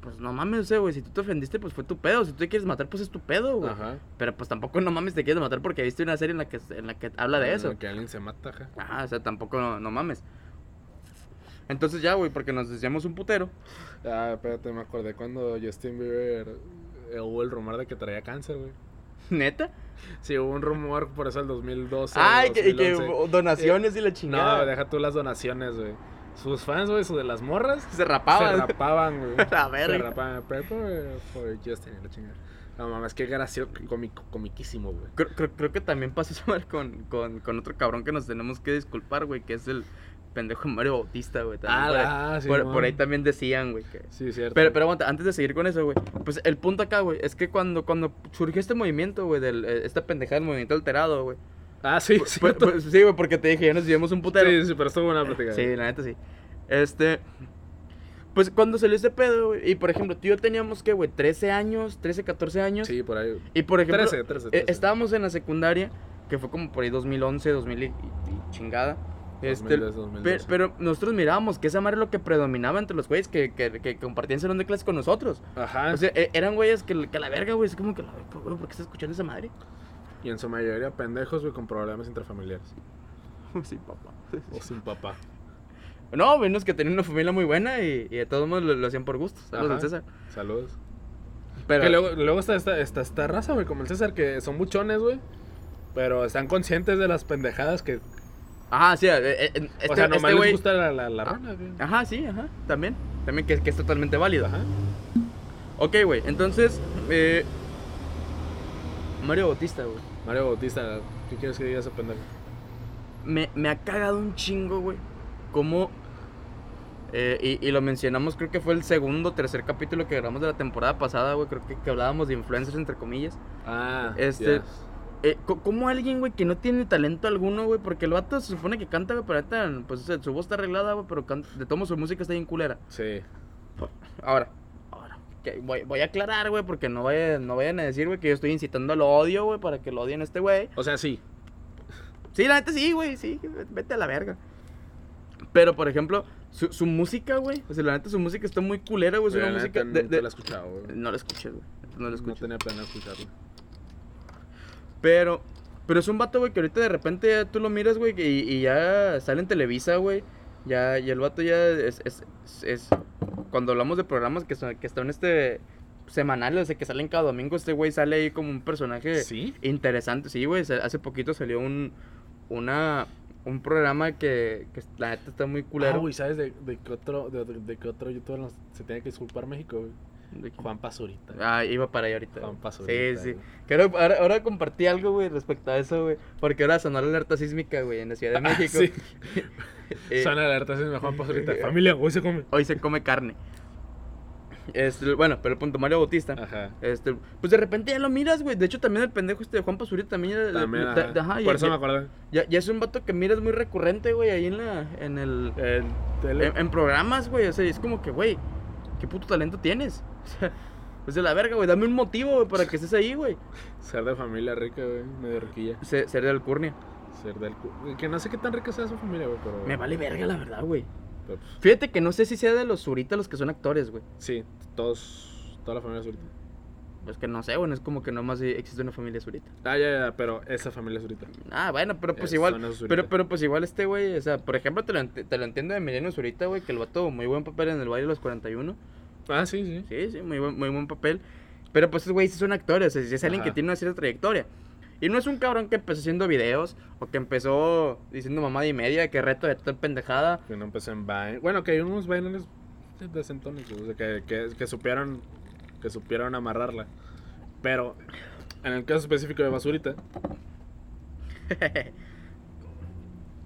pues no mames, o sea, güey, si tú te ofendiste, pues fue tu pedo. Si tú te quieres matar, pues es tu pedo, güey. Ajá. Pero pues tampoco no mames te quieres matar porque viste una serie en la que, en la que habla de eso. Que alguien se mata, ajá. Ajá, o sea, tampoco no, no mames. Entonces ya, güey, porque nos decíamos un putero. Ah, espérate, me acordé cuando Justin Bieber hubo el rumor de que traía cáncer, güey. ¿Neta? Sí, hubo un rumor por eso el 2012. Ay, que, y que 2011. hubo donaciones y la No, chingada. deja tú las donaciones, güey. Sus fans, güey, sus de las morras, Se rapaban. se rapaban, güey. La se verga. rapaban. Pero por, Justin, la chingada. No mames, qué gracioso, cómico, comiquísimo, güey. Creo, creo- creo que también pasó eso con, con, con otro cabrón que nos tenemos que disculpar, güey, que es el pendejo Mario Bautista, güey. también por, ahí- Ah, sí, por, por ahí también decían, güey, que... Sí, cierto. Pero, pero aguanta, antes de seguir con eso, güey. Pues el punto acá, güey, es que cuando, cuando surgió este movimiento, güey, del, eh, esta pendejada del movimiento alterado, güey. Ah, sí, pues, sí, güey, porque te dije, ya nos llevamos un putero. Sí, sí, pero estuvo buena plática. Sí, la neta sí. Este. Pues cuando salió este pedo, güey. Y por ejemplo, tú y yo teníamos que, güey, 13 años, 13, 14 años. Sí, por ahí. Y por ejemplo, 13, 13, eh, 13. estábamos en la secundaria, que fue como por ahí 2011, 2000 y, y- y chingada. Este, 2010, 2012. pe- pero, nosotros mirábamos que esa madre es lo que predominaba entre los güeyes que, que, que compartían salón de clases con nosotros. Ajá. O sea, e- eran güeyes que, que la verga, güey. Es como que, la, güey, ¿por qué estás escuchando esa madre? y en su mayoría pendejos, güey, con problemas intrafamiliares. sí, papá. O sin papá. No, güey, no es que tenían una familia muy buena y, y de todos modos lo, lo hacían por gusto. Saludos al César. Saludos. Pero, Que luego, luego está esta, esta, esta raza, güey, como el César, que son buchones, güey. Pero están conscientes de las pendejadas que. Ajá, sí, eh, eh, este, o sea, nomás este les gusta la, la, la rana, güey. Ajá, sí, ajá, también. También que, que es totalmente válido. Ajá. Ok, güey, entonces, eh, Mario Bautista, güey. Mario Bautista, ¿qué quieres que diga ese pendejo? Me, me ha cagado un chingo, güey. Como, eh, y, y lo mencionamos, creo que fue el segundo o tercer capítulo que grabamos de la temporada pasada, güey. Creo que, que hablábamos de influencers, entre comillas. Ah, Este- yes. Eh, ¿Cómo alguien, güey, que no tiene talento alguno, güey? Porque el vato se supone que canta, güey, pero ahorita, pues, su voz está arreglada, güey, pero can- de tomo su música está bien culera. Sí. Ahora, ahora, que voy, voy a aclarar, güey, porque no, vayan- no vayan a decir, güey, que yo estoy incitando al odio, güey, para que lo odien a este güey. O sea, sí. Sí, la neta sí, güey, sí, vete a la verga. Pero, por ejemplo, su, su música, güey, o sea, la neta su música está muy culera, güey, es una la música neta de... de- la he escuchado, güey. No la escuché, güey, no la No escuché. tenía pena escucharla. Pero, pero es un vato, güey, que ahorita de repente ya tú lo miras, güey, y, y ya sale en Televisa, güey. Ya, y el vato ya es, es, es- es- Cuando hablamos de programas que, son, que están este semanales, o sea, que salen cada domingo, este güey sale ahí como un personaje ¿Sí? interesante. Sí, güey, hace poquito salió un, una, un programa que, que la neta está muy Ah, culero. güey, ¿sabes de, de qué otro, de, de- de qué otro youtuber se tiene que disculpar México, güey? Juan Pazurita. Ah, iba para allá ahorita. Juan. Pazurita. Sí, sí. Que ahora, ahora, compartí algo, güey, respecto a eso, güey. Porque ahora sonó la alerta sísmica, güey, en la Ciudad de Ah, México. sí. Eh, Suena alerta, ese es mi Juan Pazurita. Familia, hoy se come. hoy se come carne. Este, bueno, pero el punto Mario Bautista. Ajá. Este, pues de repente ya lo miras, güey. De hecho, también el pendejo este de Juan Pazurita también. ya- También, ya- ajá. ajá, Por ya, eso ya- me acordé. ya- ya es un vato que miras muy recurrente, güey, ahí en la, en el, El tele. en, en programas, güey. O sea, es como que, güey, qué puto talento tienes. O sea, pues de la verga, güey. Dame un motivo, güey, para que estés ahí, güey. Ser de familia rica, güey. Medio riquilla. Se- Ser de Alcurnia. Ser del. cu- Que no sé qué tan rica sea su familia, güey, pero. Me vale verga, la verdad, güey. pero, pues, Fíjate que no sé si sea de los Zurita los que son actores, güey. sí, todos. Toda la familia es Zurita. Pues que no sé, güey. no Es como que nomás existe una familia Zurita. Ah, ya, ya, pero esa familia es Zurita. Ah, bueno, pero pues Eh, igual. Pero, pero pues igual este güey, o sea, por ejemplo, te lo, te lo entiendo de Emiliano Zurita, güey, que el vato muy buen papel en el baile de los 41. Ah, sí, sí. Sí, sí, muy buen, muy buen papel. Pero pues esos güeyes son actores, o sea, es alguien que tiene una cierta trayectoria. Y no es un cabrón que empezó haciendo videos o que empezó diciendo mamada y media, que reto de tal pendejada. Que no empecé en Vine. Bueno, que hay unos Vines decentones, o sea, que, que, que supieron. Que supieron amarrarla. Pero, en el caso específico de Basurita,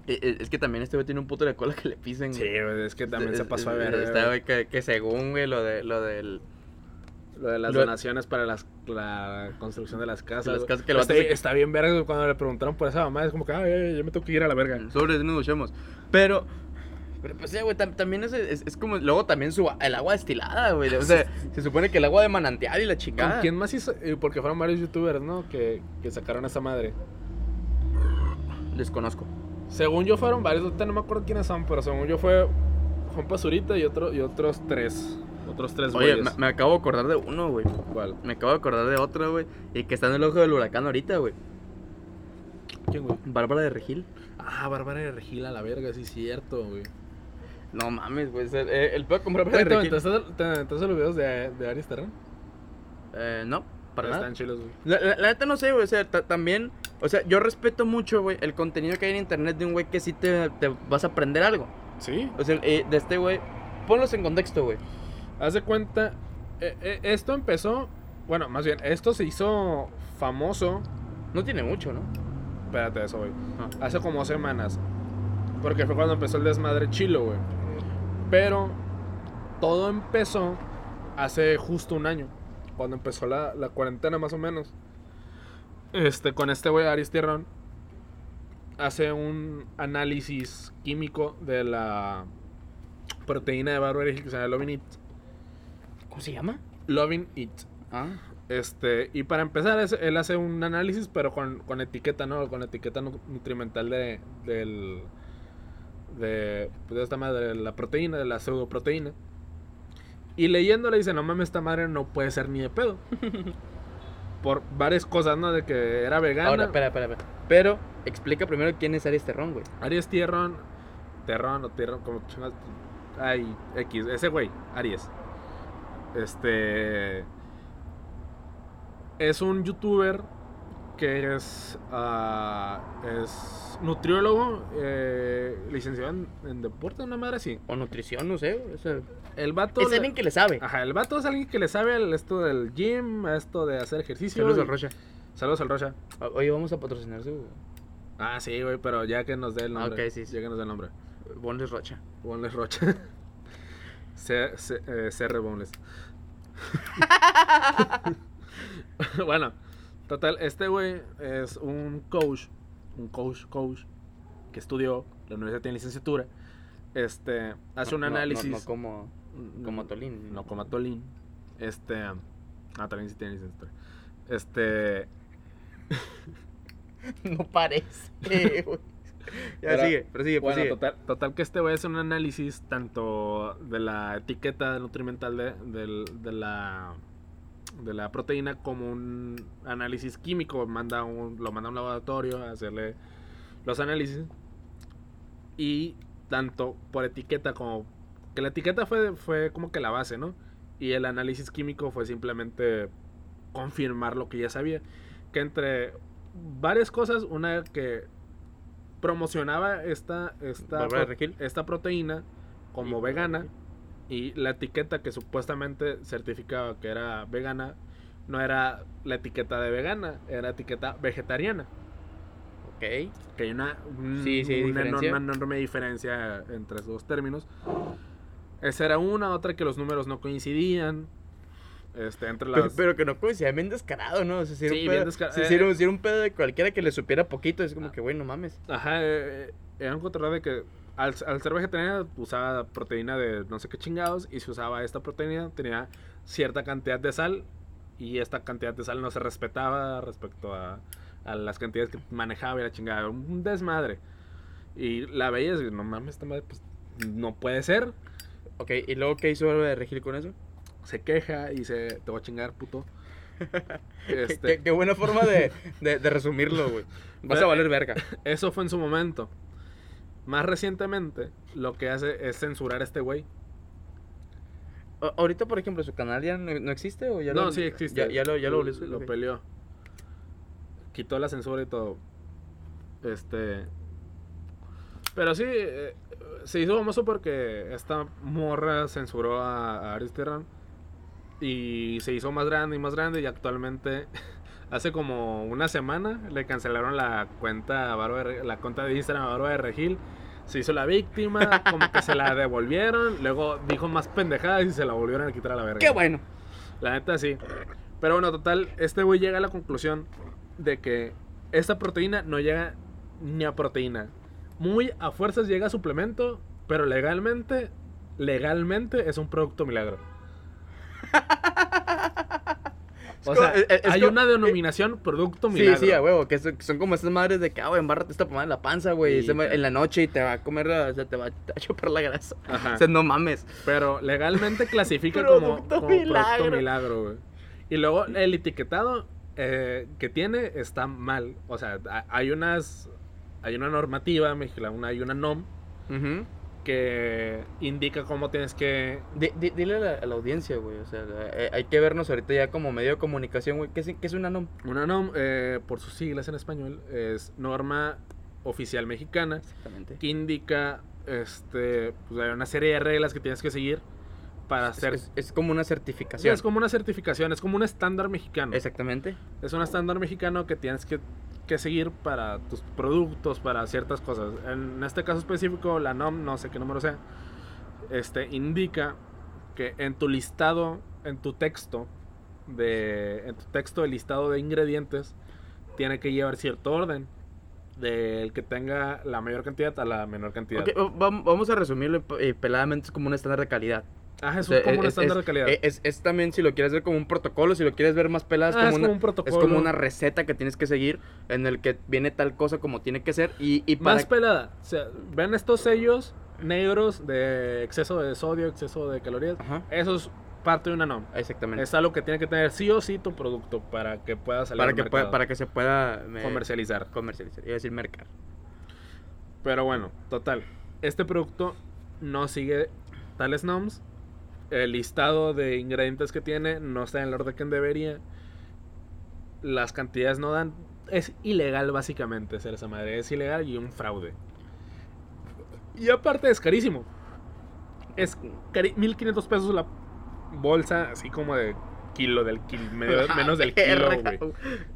Es que también este güey tiene un puto de cola que le pisen, sí, güey. es que también se Es- pasó a ver. Está, güey, que, que según, güey, lo, de, lo del... Lo de las lo- donaciones para las, la construcción de las casas. Las casas que el está, se- está bien verga cuando le preguntaron por esa mamá. Es como que, ay, yo me tengo que ir a la verga. Sobre eso nos duchemos. Pero, Pero pues, sí, güey, tam- también es, es, es como, luego también su, el agua destilada, güey. O sea, se supone que el agua de manantial y la chingada. ¿Con quién más hizo? Eh, Porque fueron varios youtubers, ¿no? Que, que sacaron a esa madre. Desconozco. Según yo fueron varios, ahorita no me acuerdo quiénes son, pero según yo fue Juan Pazurita y, otro, y otros tres. Otros tres Oye, güeyes. me, me acabo de acordar de uno, güey. ¿Cuál? Me acabo de acordar de otro, güey. Y que está en el ojo del huracán ahorita, güey. ¿Quién, güey? Bárbara de Regil. Ah, Bárbara de Regil a la verga, sí, cierto, güey. No mames, güey. El, el peor con Bárbara de ¿Te Regil. te aventaste los videos de, de Aries Terran? Eh, no, para nada. Están chilos, güey. La, la- la neta no sé, güey. O sea, ta- también. O sea, yo respeto mucho, güey, el contenido que hay en internet de un güey que sí te, te vas a aprender algo. Sí. O sea, eh, de este güey. Ponlos en contexto, güey. Haz de cuenta, eh, eh, esto empezó, bueno, más bien, esto se hizo famoso, No tiene mucho, ¿no? espérate eso, güey, Ah. hace como semanas, porque fue cuando empezó el desmadre chilo, güey. Pero todo empezó hace justo un año, cuando empezó la, la cuarentena más o menos. Este, con este güey, Aris Tierrón, hace un análisis químico de la proteína de Barbara que se llama Loving It. ¿Cómo se llama? Loving It. Ah. Este, y para empezar, es- él hace un análisis, pero con, con etiqueta, ¿no? Con etiqueta nu- nutrimental de, del, de, pues, de esta madre, de la proteína, de la pseudoproteína. Y leyéndole dice, no mames, esta madre no puede ser ni de pedo. Por varias cosas, ¿no? De que era vegana. Ahora, espera, espera, espera. Pero, explica primero quién es Aries Terrón, güey. Aries Tierron, Terrón o Tierron, como chingados. Ay, X, ese güey, Aries. Este. Es un youtuber que es. ah, es nutriólogo, eh, licenciado en, en deporte, una madre así. O nutrición, no sé, güey. O sea, El vato. es le- alguien que le sabe. Ajá, el vato es alguien que le sabe esto del gym, esto de hacer ejercicio. Saludos y- al Rocha. Saludos al Rocha. Oye, vamos a patrocinar su. Ah, sí, güey, pero ya que nos dé el nombre. Ok, sí, sí. Ya que nos dé el nombre. Bonles Rocha. Boneless Rocha. Eh, CR Boneless. bueno, total, este güey es un coach, un coach, coach, que estudió, la universidad tiene licenciatura, este, hace un No, no, no, análisis. No, como, como Tolín. No como Tolín. Este, ah, también sí tiene licenciatura. Este, no parece, güey. Ya Pero- sigue, pero sigue, pues Bueno, total, total que este güey hace un análisis tanto de la etiqueta nutrimental de, del- de la de la proteína como un análisis químico. Manda un, lo manda a un laboratorio a hacerle los análisis. Y tanto por etiqueta como... Que la etiqueta fue, fue como que la base, ¿no? Y el análisis químico fue simplemente confirmar lo que ya sabía. Que entre varias cosas, una que promocionaba esta, esta, esta proteína como Y- vegana y la etiqueta que supuestamente certificaba que era vegana no era la etiqueta de vegana, era etiqueta vegetariana. Ok. Que hay una, un- Sí, sí, una enorme, enorme diferencia entre esos dos términos. Esa era una, otra que los números no coincidían. Este, entre las... Pero, pero que no coincidía bien descarado, ¿no? O sea, si era Sí, un bien pedo, desca- si- eh. si era, un- si era un pedo de cualquiera que le supiera poquito, es como que, güey, no mames. Ajá, eh, eh, era un control de que al, al ser vegetariana usaba proteína de no sé qué chingados y si usaba esta proteína tenía cierta cantidad de sal y esta cantidad de sal no se respetaba respecto a, a las cantidades que manejaba y la chingada. Un desmadre. Y la veías y no mames, esta madre pues no puede ser. Ok, ¿y luego qué hizo de Regil con eso? Se queja y se te voy a chingar, puto. Qué- Este, Qué, qué buena forma de, de, de resumirlo, güey. Vas a valer verga. Eso fue en su momento. Más recientemente, lo que hace es censurar a este güey. Ahorita, por ejemplo, ¿su canal ya no, no existe o ya no, lo, sí existe. Ya, ya lo, ya lo peleó. Quitó la censura y todo. Este. Pero sí, eh, se hizo famoso porque esta morra censuró a, a Aris Terran. Y se hizo más grande y más grande. Y actualmente, hace como una semana, le cancelaron la cuenta, de la cuenta de Instagram a Bárbara de Regil. Se hizo la víctima, como que se la devolvieron. Luego dijo más pendejadas y se la volvieron a quitar a la verga. Qué bueno. La neta sí. Pero bueno, total, este güey llega a la conclusión de que esta proteína no llega ni a proteína. muy a fuerzas llega a suplemento, pero legalmente, legalmente es un producto milagro. O sea, es- es hay como- una denominación producto Sí, milagro. sí, a huevo, que son, como esas madres de que, ah, güey, embárrate esta pomada en la panza, güey, Sí, en la noche y te va a comer, o sea, te va, a chupar la grasa. Ajá. O sea, no mames. Pero legalmente clasifica como, Producto como milagro. producto milagro, güey. Y luego el etiquetado eh, que tiene está mal. O sea, ha- hay unas. Hay una normativa, hay una NOM Ujú. Que indica cómo tienes que. Di- di- dile a la, a la audiencia, güey, o sea, eh, hay que vernos ahorita ya como medio de comunicación, güey. ¿Qué es, qué es una NOM? Una NOM, eh, por sus siglas en español, es norma oficial mexicana Exactamente. que indica este, pues, hay una serie de reglas que tienes que seguir para Es, hacer. es- es como una Sí, certificación. es como una certificación, es como un estándar mexicano. Exactamente. Es un estándar mexicano que tienes que, que seguir para tus productos, para ciertas cosas. En este caso específico, la NOM, no sé qué número sea, este, indica que en tu listado, en tu texto, de, en tu texto de listado de ingredientes, tiene que llevar cierto orden. Del que tenga la mayor cantidad a la menor cantidad. Ok, o- vam- vamos a resumirlo eh, peladamente, es como un estándar de calidad. Ah, es O sea, un- como un es- estándar es- de calidad. Es, es también, si lo quieres ver como un protocolo, si lo quieres ver más pelado, es, Ah, como, es una, como un protocolo. es como una receta que tienes que seguir en el que viene tal cosa como tiene que ser. Y, y para... Más pelada. O sea, ven estos sellos negros de exceso de sodio, exceso de calorías. Ajá, Eso es parte de una NOM. exactamente. Es algo que tiene que tener sí o sí tu producto para que pueda salir para, al que pueda- para que se pueda eh, comercializar. comercializar. Iba a decir mercar. Pero bueno, total. Este producto no sigue tales NOMs. El listado de ingredientes que tiene no está en el orden que debería. Las cantidades no dan. Es ilegal básicamente ser esa madre. Es ilegal y un fraude. Y aparte es carísimo. Es cari 1500 pesos la bolsa, así como de kilo, del kilo, menos del kilo, güey.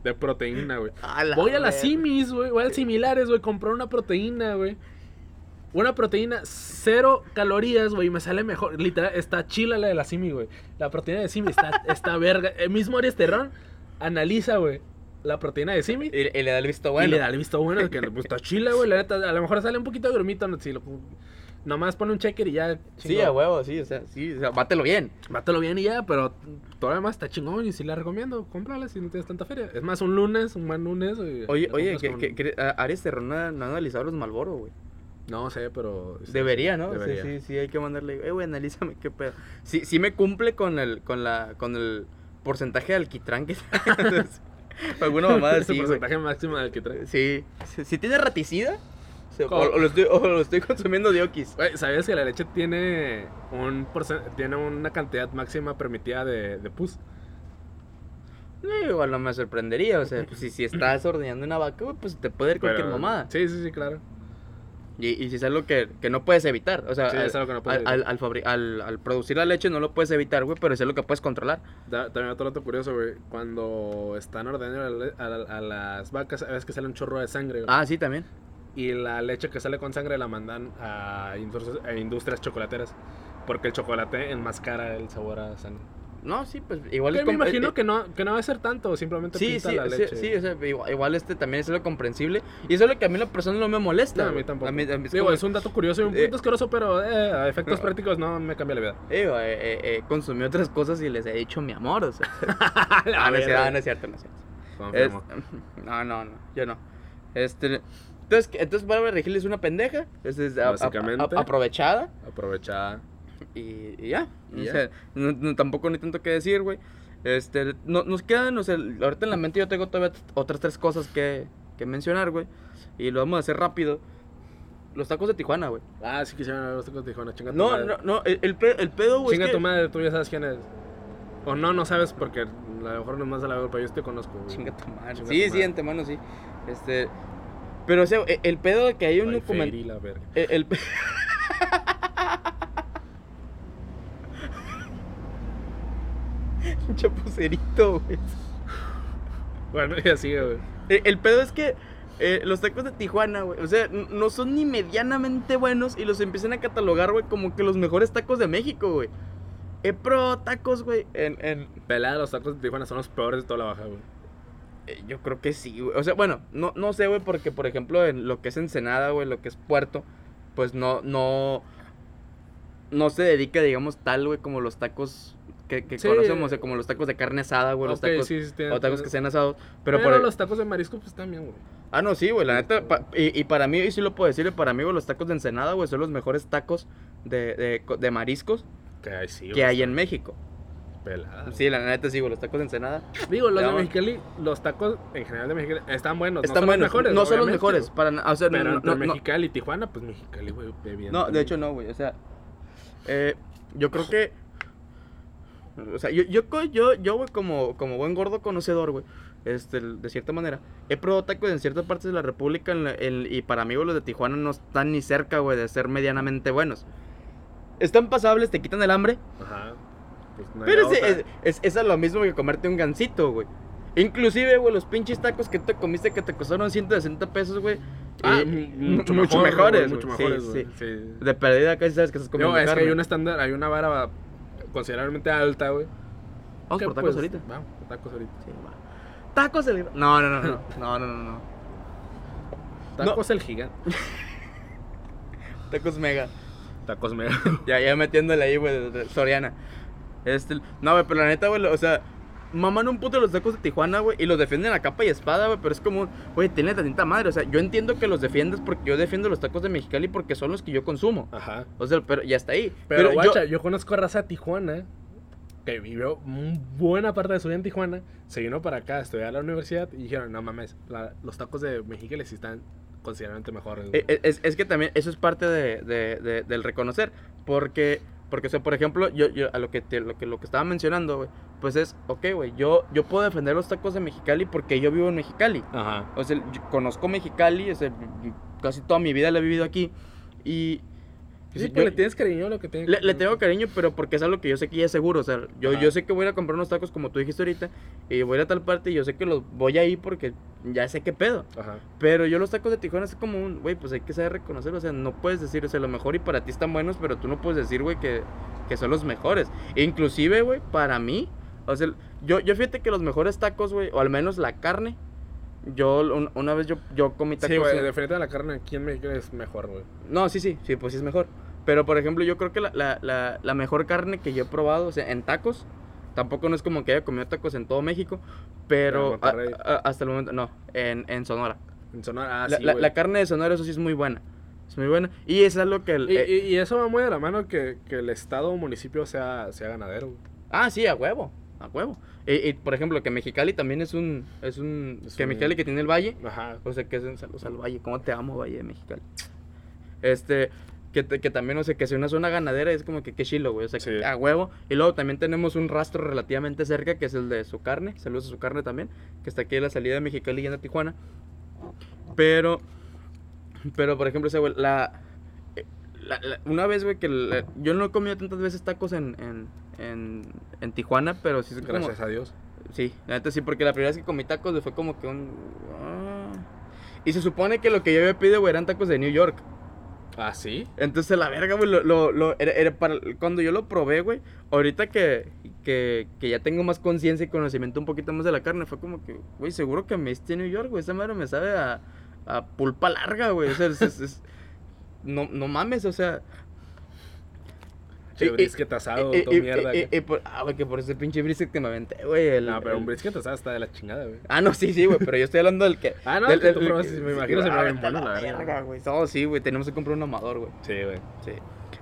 De proteína, güey. Voy a las simis, güey. Voy al similares, güey. Comprar una proteína, güey. Una proteína, cero calorías, güey. Me sale mejor. Literal, está chila la de la simi, güey. La proteína de simi está, está verga. El mismo Arias Terrón analiza, güey, la proteína de simi. Y, y le da el visto bueno. Y le da el visto bueno que pues, está chila, güey. La neta, a lo mejor sale un poquito de grumito. No, si lo, nomás pone un checker y ya. Sí, a huevo, sí, o sea, sí, o sea, bátelo bien. Mátalo bien y ya, pero todo demás está chingón y sí la recomiendo. Cómprala si no tienes tanta feria. Es más, un lunes, un buen lunes. Oye, oye, que, con- que, que- a- Aries Terrón no ha analizado los Malboro, güey. No sé, pero. Debería, ¿no? Sí, Debería. Sí, sí, hay que mandarle, eh, güey, analízame qué pedo. Sí, sí me cumple con el, con la, con el porcentaje de alquitrán que Entonces, Alguna mamada así, güey. porcentaje máximo del que trae. Sí, si, si tiene raticida, o, lo estoy, o lo estoy consumiendo de. Güey, ¿sabías que la leche tiene un tiene una cantidad máxima permitida de, de pus? Eh, igual no me sorprendería, o sea, pues, si, si estás ordeñando una vaca, pues te puede ir cualquier Pero- mamada. Sí, sí, sí, claro. Y, y si es algo que, que no puedes evitar, o sea, Sí, al, es algo que no puedes al, al, al al- producir la leche no lo puedes evitar, güey, pero es algo que puedes controlar. Da- también otro dato curioso, güey. Cuando están ordenando a, a a las vacas, a veces que sale un chorro de sangre, güey. Ah, sí, también. Y la leche que sale con sangre la mandan a industrias, a industrias chocolateras. Porque el chocolate enmascara el sabor a sangre. No, sí, pues igual Que es me imagino eh, que no, que no va a ser tanto, simplemente Sí, pinta sí, la sí, leche. sí, o sea, igual, igual este también es algo comprensible. Y eso es lo que a mí la persona no me molesta. No, a mí tampoco. A mí, a mí es Digo, como- es un dato curioso y un Eh, poquito asqueroso, pero eh, a efectos no. prácticos no me cambia la vida. Eh, eh, consumí otras cosas y les he dicho mi amor, o sea. No, es ver, cierto, no es cierto, no es cierto. Es- no, no, no, yo no. Este, entonces, ¿qué- entonces Bárbara Regil es una pendeja, es, es a- a- Básicamente. aprovechada Aprovechada. Y, y ya. Y o ya. sea, no, no- tampoco ni tanto que decir, güey. Este, no, nos quedan, o sea, ahorita en la mente yo tengo todavía otras tres cosas que, que mencionar, güey. Y lo vamos a hacer rápido. Los tacos de Tijuana, güey. Ah, sí quisieron los tacos de Tijuana. Chinga tu No, madre. no, no, el, el, pe- el pedo, güey. es Chinga que- tu madre, tú ya sabes quién es. O no, no sabes porque a lo mejor nomás a la pero yo te conozco. güey. Chinga tu madre. Chinga sí, tu sí, madre. antemano, sí. Este. Pero, o sea, e- el pedo de que hay un documental. Verga. El, el pe- Un Chapucerito, güey. Bueno, y así, güey. El, el pedo es que eh, los tacos de Tijuana, güey, o sea, no son ni medianamente buenos y los empiezan a catalogar, güey, como que los mejores tacos de México, güey. He probado tacos, güey, en, en... Pelada, los tacos de Tijuana son los peores de toda la baja, güey. Eh, Yo creo que sí, güey. O sea, bueno, no, no sé, güey, porque, por ejemplo, en lo que es Ensenada, güey, lo que es Puerto, pues no, no, no se dedica, digamos, tal, güey, como los tacos que, que Sí. conocemos, o sea, como los tacos de carne asada, güey, los Ok, tacos, sí, sí, tiene- o tacos que sean asados, Pero, pero, por... los tacos de marisco, pues también, güey. Ah, no, sí, güey, la neta, pa- y, y para mí, y sí lo puedo decir, para mí, güey, los tacos de Ensenada, güey, son los mejores tacos de, de, de mariscos Que hay, sí, que hay en México. Pelada. Sí, la neta, sí, güey, los tacos de Ensenada Digo, los de. Mexicali, los tacos en general de Mexicali están buenos. están no son buenos, los mejores. no son los mejores, para o sea, no- Pero no, entre no- Mexicali y Tijuana, pues Mexicali, güey, No, de hecho no, güey. O sea, eh, yo creo que. O sea, yo, yo, co- yo, yo, güey, como, como buen gordo conocedor, güey, este, de cierta manera, he probado tacos en ciertas partes de la República en la- en- y para mí, güey, los de Tijuana no están ni cerca, güey, de ser medianamente buenos. Están pasables, te quitan el hambre, Ajá. Pues no pero es, es, es, es a lo mismo que comerte un gansito, güey. Inclusive, güey, los pinches tacos que te comiste que te costaron 160 pesos, güey. Ah, eh, mucho, mucho, mejor, mejores, güey, mucho. Sí, mejores, sí. güey. Sí. De perdida casi sabes que estás comiendo Digo, es que carne. hay un estándar, hay una vara considerablemente alta, güey. Vamos por tacos pues, ahorita. Vamos, por tacos ahorita. Sí, va. Tacos el... No, no, no, no. No, no, no, no. Tacos el gigante. Tacos mega. Tacos mega. Ya, ya metiéndole ahí, güey, Soriana. Este, no, güey, pero la neta, güey, o sea, maman un puto los tacos de Tijuana, güey, y los defienden a capa y espada, güey, pero es como, güey, tiene tantita madre, o sea, yo entiendo que los defiendes porque yo defiendo los tacos de Mexicali porque son los que yo consumo. Ajá. O sea, pero ya está ahí. Pero, yo- guacha, yo... conozco a raza de Tijuana que vivió buena parte de su vida en Tijuana, se vino para acá a estudiar a la universidad y dijeron, no mames, la- los tacos de Mexicali sí están considerablemente mejores. güey". Eh, eh, Es, es que también eso es parte de, de- de- del reconocer. Porque, porque o sea, por ejemplo, yo, yo a lo que, te- lo que lo que estaba mencionando, güey, pues es, ok, güey, yo, yo puedo defender los tacos de Mexicali porque yo vivo en Mexicali. Ajá. O sea, yo conozco Mexicali, o sea, casi toda mi vida la he vivido aquí. Y. Sí, yo- pues le tienes cariño a lo que tiene. le, le tengo cariño, pero porque es algo que yo sé que ya es seguro. O sea, yo, Ajá. yo sé que voy a ir a comprar unos tacos como tú dijiste ahorita. Y voy a ir a tal parte y yo sé que los voy a ir porque ya sé qué pedo. Ajá. Pero yo los tacos de Tijuana es como un, güey, pues hay que saber reconocer, o sea, no puedes decir, o sea, lo mejor y para ti están buenos, pero tú no puedes decir, güey, que, que son los mejores. E inclusive, güey, para mí, o sea, yo, yo fíjate que los mejores tacos, güey, o al menos la carne, yo un- una vez yo, yo comí tacos... Sí, güey, eh, definitivamente la carne aquí en México es mejor, güey. No, sí, sí, sí, pues sí es mejor. Pero, por ejemplo, yo creo que la, la, la, la mejor carne que yo he probado, o sea, en tacos, tampoco no es como que haya comido tacos en todo México, pero En Monterrey. a- a- hasta el momento, no, en, en Sonora. En Sonora, ah, la, sí, la- carne de Sonora, eso sí es muy buena. Es muy buena. Y es algo que... el- Y, eh, y- y eso va muy de la mano que, que el estado o municipio sea, sea ganadero. güey. ah, sí, a huevo. A huevo. Y, y, por ejemplo, que Mexicali también es un... Es un Es que un- Mexicali que tiene el valle. Ajá. O sea, que es un saludos al valle. ¿Cómo te amo, Valle de Mexicali? Este... Que, que también, o sea, que sea una zona ganadera es como que qué chilo, güey. O sea, Sí. que a huevo. Y luego también tenemos un rastro relativamente cerca, que es el de su carne. Saludos a su carne también. Que está aquí en la salida de Mexicali y en Tijuana. Pero... Pero, por ejemplo, ese, güey, la, eh, la- la- Una vez, güey, que la- yo no he comido tantas veces tacos en, en, en, en Tijuana, pero sí como... Gracias a Dios. Sí, la neta sí, porque la primera vez que comí tacos güey, fue como que un... ah. Y se supone que lo que yo había pedido, güey, eran tacos de New York. Ah, sí. Entonces, la verga, güey, lo, lo, lo- era, era para, cuando yo lo probé, güey, ahorita que, que, que ya tengo más conciencia y conocimiento un poquito más de la carne, fue como que, güey, seguro que me diste New York, güey, esa madre me sabe a, a pulpa larga, güey, o sea, es- es- es- no, no mames, o sea... Che, y- y- brisket asado, y- todo y- mierda. y- acá. y por- ah, güey, que por ese pinche brisket que me aventé, güey, el... no, pero el- un brisket asado está de la chingada, güey. Ah, no, sí, sí, güey, pero yo estoy hablando del que... Ah, no, del- el que tú del- probaste, me imagino se me ah, ve bien bueno, la verga, güey. No, sí, güey, tenemos que comprar un amador, güey. Sí, güey. Sí.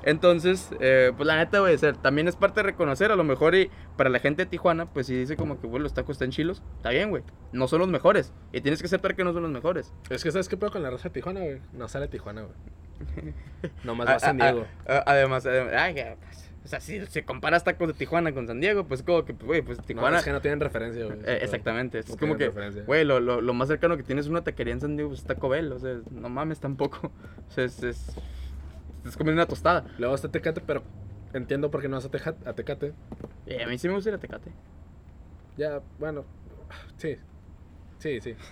Entonces, eh, pues la neta, güey, también es parte de reconocer, a lo mejor y para la gente de Tijuana, pues si dice como que, güey, los tacos están chilos, está bien, güey. No son los mejores. Y tienes que aceptar que no son los mejores. Es que, ¿sabes qué pedo con la raza de Tijuana, güey? No sale Tijuana, güey. Nomás va a San Diego. a- además, además, ay, pues, o sea, si, si comparas tacos de Tijuana con San Diego, pues como que, güey, pues No, Tijuana... es que no tienen referencia, güey. Eh, exactamente, es No como que, güey, lo, lo, lo más cercano que tienes una taquería en San Diego pues, está Cobel, o sea, no mames tampoco. O sea, es, es, es comiendo una tostada. Luego está Tecate, pero entiendo por qué no vas a, Teja- a Tecate. Eh, a mí sí me gusta ir a Tecate. Ya, bueno, sí. Sí, sí.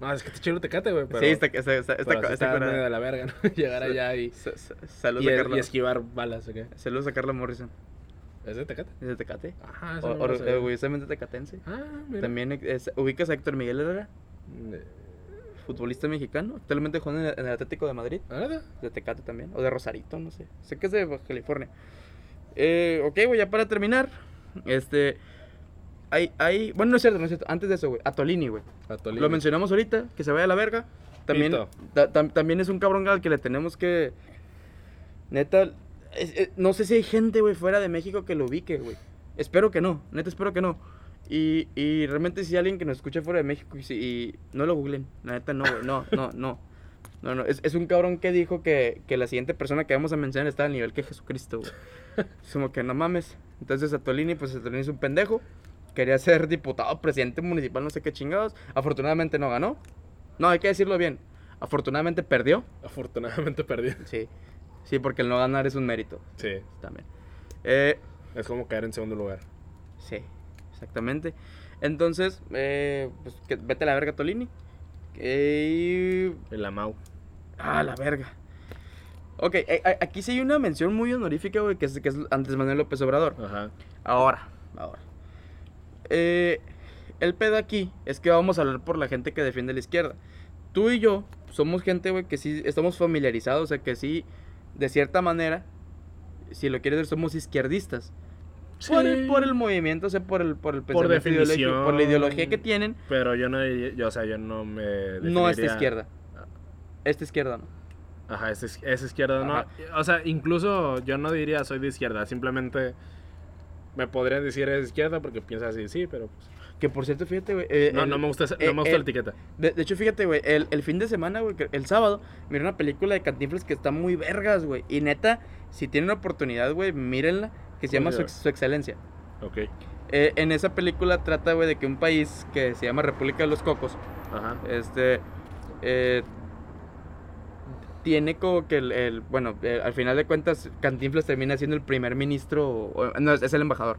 No, es que está chido Tecate, güey. Pero, sí, está, está, está, está, pero está está medio de la verga, ¿no? Llegar allá y, Sa- sa- Saludos y, a Carla. y esquivar balas, ¿ok? Saludos a Carla Morrison. ¿Es de Tecate? Es de Tecate. Ajá, lo sabía. orgullosamente tecatense. Ah, mira. También es- ubicas a Héctor Miguel Herrera, Eh, futbolista mexicano. Actualmente juega en el, en el Atlético de Madrid. ¿verdad? De Tecate también. O de Rosarito, no sé. Sé que es de California. Eh, ok, güey, ya para terminar. Este. Hay, hay. Bueno, no es cierto, no es cierto. Antes de eso, güey. Atolini, güey. Atolini. Lo mencionamos ahorita, que se vaya a la verga. También, Pito. ta- tam- también es un cabrón al que le tenemos que. Neta, es- es- no sé si hay gente, güey, fuera de México que lo ubique, güey. Espero que no, neta, espero que no. Y, y realmente si hay alguien que nos escucha fuera de México y, si- y no lo googlen, la neta no, güey, no, no, no. No, no, es, es un cabrón que dijo que, que la siguiente persona que vamos a mencionar está al nivel que Jesucristo, güey. Es como que no mames. Entonces Atolini, pues Atolini es un pendejo. Quería ser diputado, presidente municipal, no sé qué chingados. Afortunadamente no ganó. No, hay que decirlo bien. Afortunadamente perdió. Afortunadamente perdí. Sí. Sí, porque el no ganar es un mérito Sí. también. Eh, Es como caer en segundo lugar. sí, exactamente. Entonces, eh, pues que, vete a la verga, Tolini. Eh, El Amau. ah, la verga. Ok, eh, aquí sí hay una mención muy honorífica, güey, que es, que es Andrés Manuel López Obrador. Ajá. Ahora, ahora. Eh, el pedo aquí es que vamos a hablar por la gente que defiende la izquierda. Tú y yo somos gente, güey, que sí estamos familiarizados, o sea, que sí, de cierta manera, si lo quieres ver, somos izquierdistas. Por, el, por el movimiento, o sea, por el, por el Por pensamiento ideológico, por la ideología que tienen, Pero yo no yo, o sea, yo no me no esta definiría- izquierda. Esta izquierda no. Ajá, es, es, es izquierda, Ajá. no. O sea, incluso yo no diría soy de izquierda, simplemente me podrían decir es izquierda porque piensas así, sí, pero pues, Que por cierto, fíjate, güey. eh, no, el- no me gusta, esa- eh, no me gusta la etiqueta. De, de hecho, fíjate, güey, el, el fin de semana, güey, el sábado, miré una película de Cantinflas que está muy vergas, güey. Y neta, si tienen oportunidad, güey, mírenla, que se ¿Cómo llama su, Excelencia. Ok, Eh, en esa película trata, güey, de que un país que se llama República de los Cocos, ajá. este, eh, tiene como que el, el- bueno, eh, al final de cuentas, Cantinflas termina siendo el primer ministro, o- no, es el embajador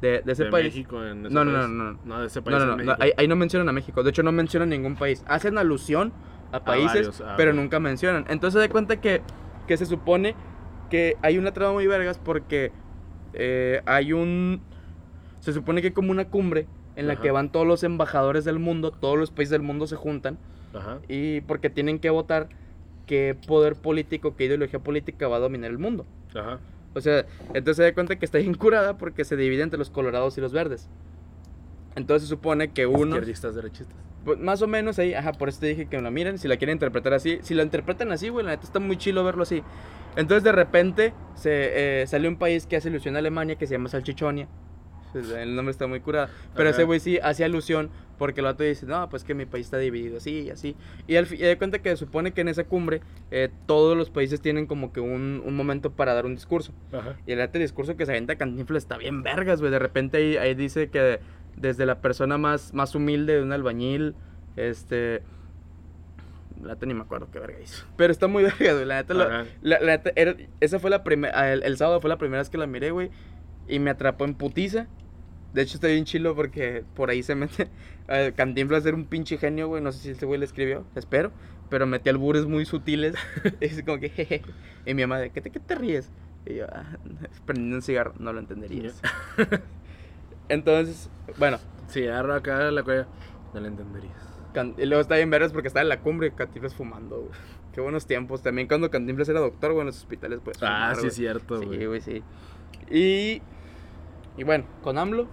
de, de ese de país. México en ese No, no, país. no, no. No, de ese país No, no, no, ahí, ahí no mencionan a México. De hecho, no mencionan ningún país. Hacen alusión a países, varios, pero nunca mencionan. Entonces, se da cuenta que, que se supone que hay una trama muy vergas porque eh, hay un. Se supone que hay como una cumbre en la Ajá. que van todos los embajadores del mundo, todos los países del mundo se juntan Ajá. y porque tienen que votar qué poder político, qué ideología política va a dominar el mundo. Ajá. O sea, entonces se da cuenta que está bien curada porque se divide entre los colorados y los verdes. Entonces se supone que uno... Izquierdistas, derechistas. Pues, más o menos ahí, ajá, por eso te dije que la miren, si la quieren interpretar así. Si la interpretan así, güey, la neta está muy chilo verlo así. Entonces de repente se eh, sale un país que hace alusión a Alemania que se llama Salchichonia. Pues, El nombre está muy curado. Pero ese güey sí hace alusión porque el vato dice, no, pues que mi país está dividido así y así. Y al fin, y de cuenta que supone que en esa cumbre eh, todos los países tienen como que un, un momento para dar un discurso. Ajá. Y el arte discurso que se avienta Cantinflas está bien vergas, güey. De repente ahí, ahí dice que desde la persona más, más humilde de un albañil, este... La neta ni me acuerdo qué verga hizo. Pero está muy verga, güey. La neta, lo- la, la neta era- esa fue la primera... El, el sábado fue la primera vez que la miré, güey. Y me atrapó en putiza. De hecho, está bien chilo porque por ahí se mete... eh, Cantinflas era un pinche genio, güey. No sé si ese güey le escribió, espero. Pero metí albures muy sutiles. y es como que... jeje. Y mi mamá de, ¿qué te, qué te ríes? Y yo, ah, prendiendo un cigarro, no lo entenderías. Entonces, bueno, Si agarro acá la cuella, no le entenderías. Can- y luego está bien vergas porque está en la cumbre Cantinflas fumando, güey. Qué buenos tiempos. También cuando Cantinflas era doctor, güey, en los hospitales, pues. Ah, fumar, sí güey. es cierto, Sí, güey. güey, sí. Y, y bueno, con AMLO,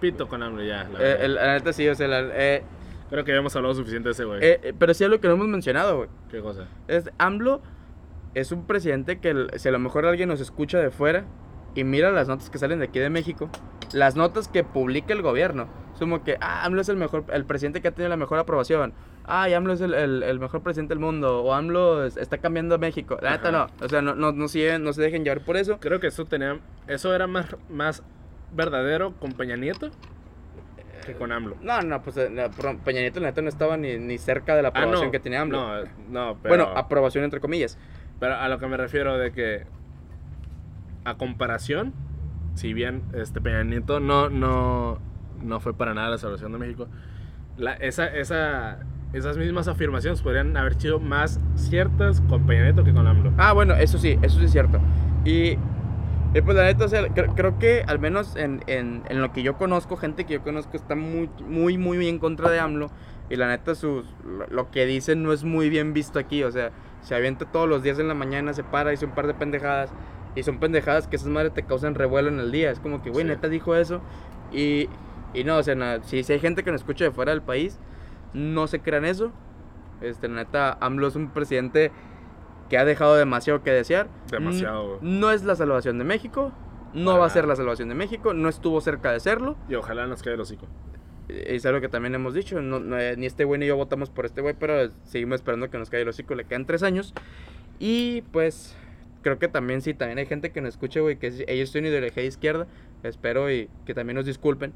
Pito con hambre ya, la eh, verdad. el- la neta sí, o sea, la- eh, Creo que ya hemos hablado suficiente de ese güey. eh, pero sí es lo que no hemos mencionado, güey. ¿Qué cosa? Es, AMLO es un presidente que si a lo mejor alguien nos escucha de fuera y mira las notas que salen de aquí de México, las notas que publica el gobierno, es como que, ah, AMLO es el mejor, el presidente que ha tenido la mejor aprobación. Ah, y AMLO es el, el- el mejor presidente del mundo. O AMLO es- está cambiando México. La neta no. O sea, no, no, no, siguen- no se dejen llevar por eso. Creo que eso tenía. Eso era más, más verdadero con Peña Nieto que con AMLO. No, no, pues eh, Peña Nieto la neta no estaba ni, ni cerca de la Ah, aprobación no. que tenía AMLO. No, no, pero. Bueno, aprobación entre comillas. Pero a lo que me refiero de que a comparación, si bien este Peña Nieto no, no, no fue para nada la salvación de México, la, esa, esa, esas mismas afirmaciones podrían haber sido más ciertas con Peña Nieto que con AMLO. Ah, bueno, eso sí, eso sí es cierto. Y Y pues la neta, o sea, creo, creo que al menos en, en, en lo que yo conozco, gente que yo conozco está muy, muy, muy en contra de AMLO. Y la neta, sus, lo, lo que dicen no es muy bien visto aquí. O sea, se avienta todos los días en la mañana, se para, dice un par de pendejadas. Y son pendejadas que esas madres te causan revuelo en el día. Es como que, güey, Sí. neta dijo eso. Y, y no, o sea, nada, si, si hay gente que nos escucha de fuera del país, no se crean eso. Este, neta, AMLO es un presidente que ha dejado demasiado que desear. Demasiado, No es la salvación de México. No Para va a ser nada. la salvación de México. No estuvo cerca de serlo. Y ojalá nos quede el hocico. Eh, Es algo que también hemos dicho. no- no, eh, ni este güey ni yo votamos por este güey, pero seguimos esperando que nos caiga el hocico. Le quedan tres años. Y pues creo que también sí, también hay gente que nos escuche, güey, que es- ellos tienen ideología de izquierda. Espero y que también nos disculpen.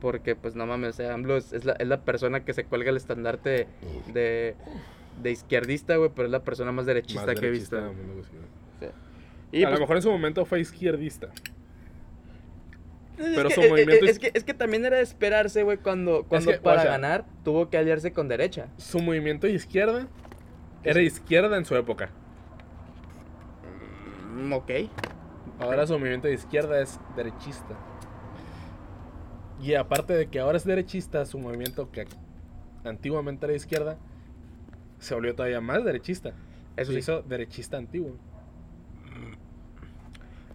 Porque pues no mames, o sea, AMLO es, es la, es la persona que se cuelga el estandarte de, de izquierdista, güey, pero es la persona más derechista Más que he visto. güey. Y a pues, lo mejor en su momento fue izquierdista. Pero su eh, movimiento eh, es- es, que, es que también era de esperarse, güey, cuando, cuando que, para ganar tuvo que aliarse con derecha. Su movimiento de izquierda era izquierda en su época. Mm, ok. Ahora su movimiento de izquierda es derechista. Y aparte de que ahora es derechista, su movimiento que antiguamente era de izquierda se volvió todavía más derechista. Eso se sí. hizo derechista antiguo.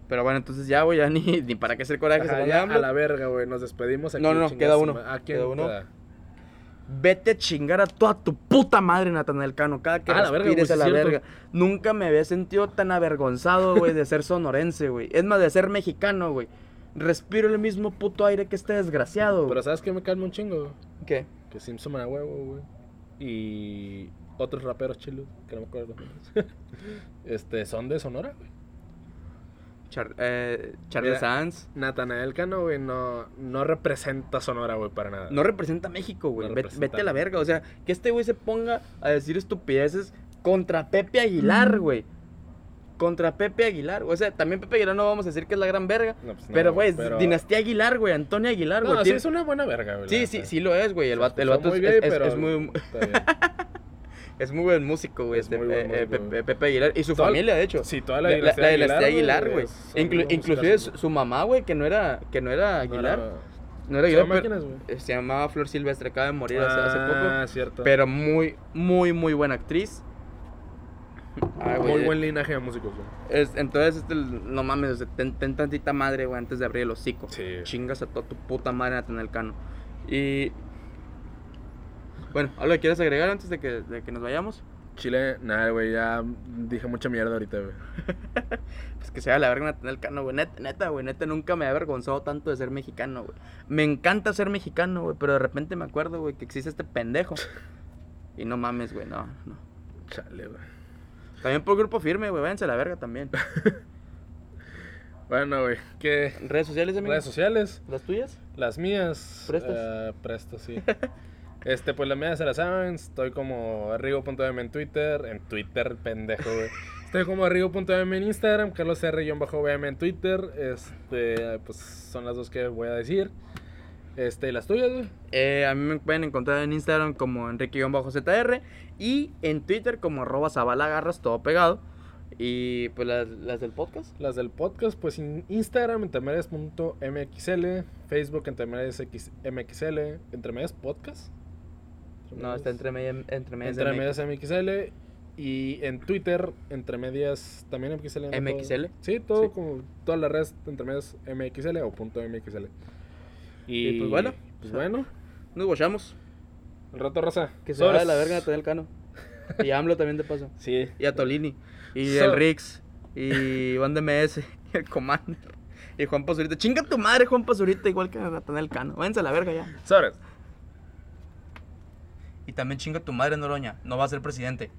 Pero bueno, entonces ya, güey, ya ni, ni para qué hacer coraje. se Ajá, ya a la verga, güey. Nos despedimos aquí. No, no, no, chingas queda uno, ma- ¿A quién queda uno. queda? Vete a chingar a toda tu puta madre, Natanael Cano. Cada que Ah, la verga, a la verga. Nunca me había sentido tan avergonzado, güey, de ser sonorense, güey. Es más, de ser mexicano, güey. Respiro el mismo puto aire que este desgraciado. Pero ¿sabes qué me calma un chingo? ¿Qué? Que Simpson a huevo, güey. Y otros raperos chilos, que no me acuerdo este, son de Sonora, güey. Char- eh, Charles. Sanz. Natanael Cano, güey, no, no representa Sonora, güey, para nada. No representa México, güey. No Ve- representa Vete a la verga. O sea, que este güey se ponga a decir estupideces contra Pepe Aguilar, güey. Contra Pepe Aguilar. O sea, también Pepe Aguilar no vamos a decir que es la gran verga. No, pues no, pero, güey, pero- Dinastía Aguilar, güey. Antonio Aguilar, güey. No, sí Tiene- es una buena verga, güey. sí, sí, sí lo es, güey. El vato, el vato es, es- pero es muy, está bien. es muy buen músico, güey. Es Este, buen eh, eh, Pepe, Aguilar. Y su Toda- familia, de hecho. Sí, toda la La, la- la dinastía Aguilar, güey. Inclu- inclusive su, su mamá, güey, que no era, que no era. No Aguilar. No era ¿Su Aguilar, pero- se llamaba Flor Silvestre, acaba de morir hace, hace poco. Ah, cierto. Pero muy, muy, muy buena actriz. Ay, güey, Muy eh, buen linaje de músicos, güey. es- entonces, este, no mames, ten, ten tantita madre, güey, antes de abrir el hocico. Sí. Chingas a toda tu puta madre Natanael Cano. Y. Bueno, ¿algo que quieres agregar antes de que, de que nos vayamos? Chile, nada, güey, ya dije mucha mierda ahorita, güey. Pues que se vaya a la verga Natanael Cano, güey. Neta, neta, güey, neta, nunca me he avergonzado tanto de ser mexicano, güey. Me encanta ser mexicano, güey, pero de repente me acuerdo, güey, que existe este pendejo. Y no mames, güey, no, no. Chale, güey. También por grupo firme, güey, váyanse a la verga también. Bueno, güey, ¿qué? ¿Redes sociales, amigo? Redes sociales, ¿Las tuyas? las mías. ¿Prestas? eh, presto, sí. Este, pues las mías se las saben. Estoy como Rigo.m en Twitter. En Twitter, pendejo, güey. Estoy como Rigo.m en Instagram. Carlos R-VM en Twitter. Este, pues son las dos que voy a decir. Este, ¿y las tuyas, güey. Eh, a mí me pueden encontrar en Instagram como Enrique-ZR y en Twitter como arroba Zabalagarras, todo pegado. Y pues las, las del podcast. Las del podcast, pues en Instagram, entremedias.mxl. Facebook, entremedias.mxl. ¿Entremedias podcast? No, está entre medias. Entre medias. Entre medias MXL y en Twitter entre medias también MXL. MXL. Sí, todo Sí. como todas las redes entre medias MXL o punto MXL. Y, Y pues bueno. pues bueno, Nos bochamos. el rato rosa. Que se vaya a la verga Nathaniel Cano. Y a AMLO también de paso. Sí. Y a Tolini. Y So- el Rix. Y Iván DMS. Y el Commander. Y Juan Pazurita. Chinga tu madre, Juan Pazurita, igual que Nathaniel Cano. Váyanse a la verga ya. Sobres. Y también chinga tu madre, Noroña. No va a ser presidente.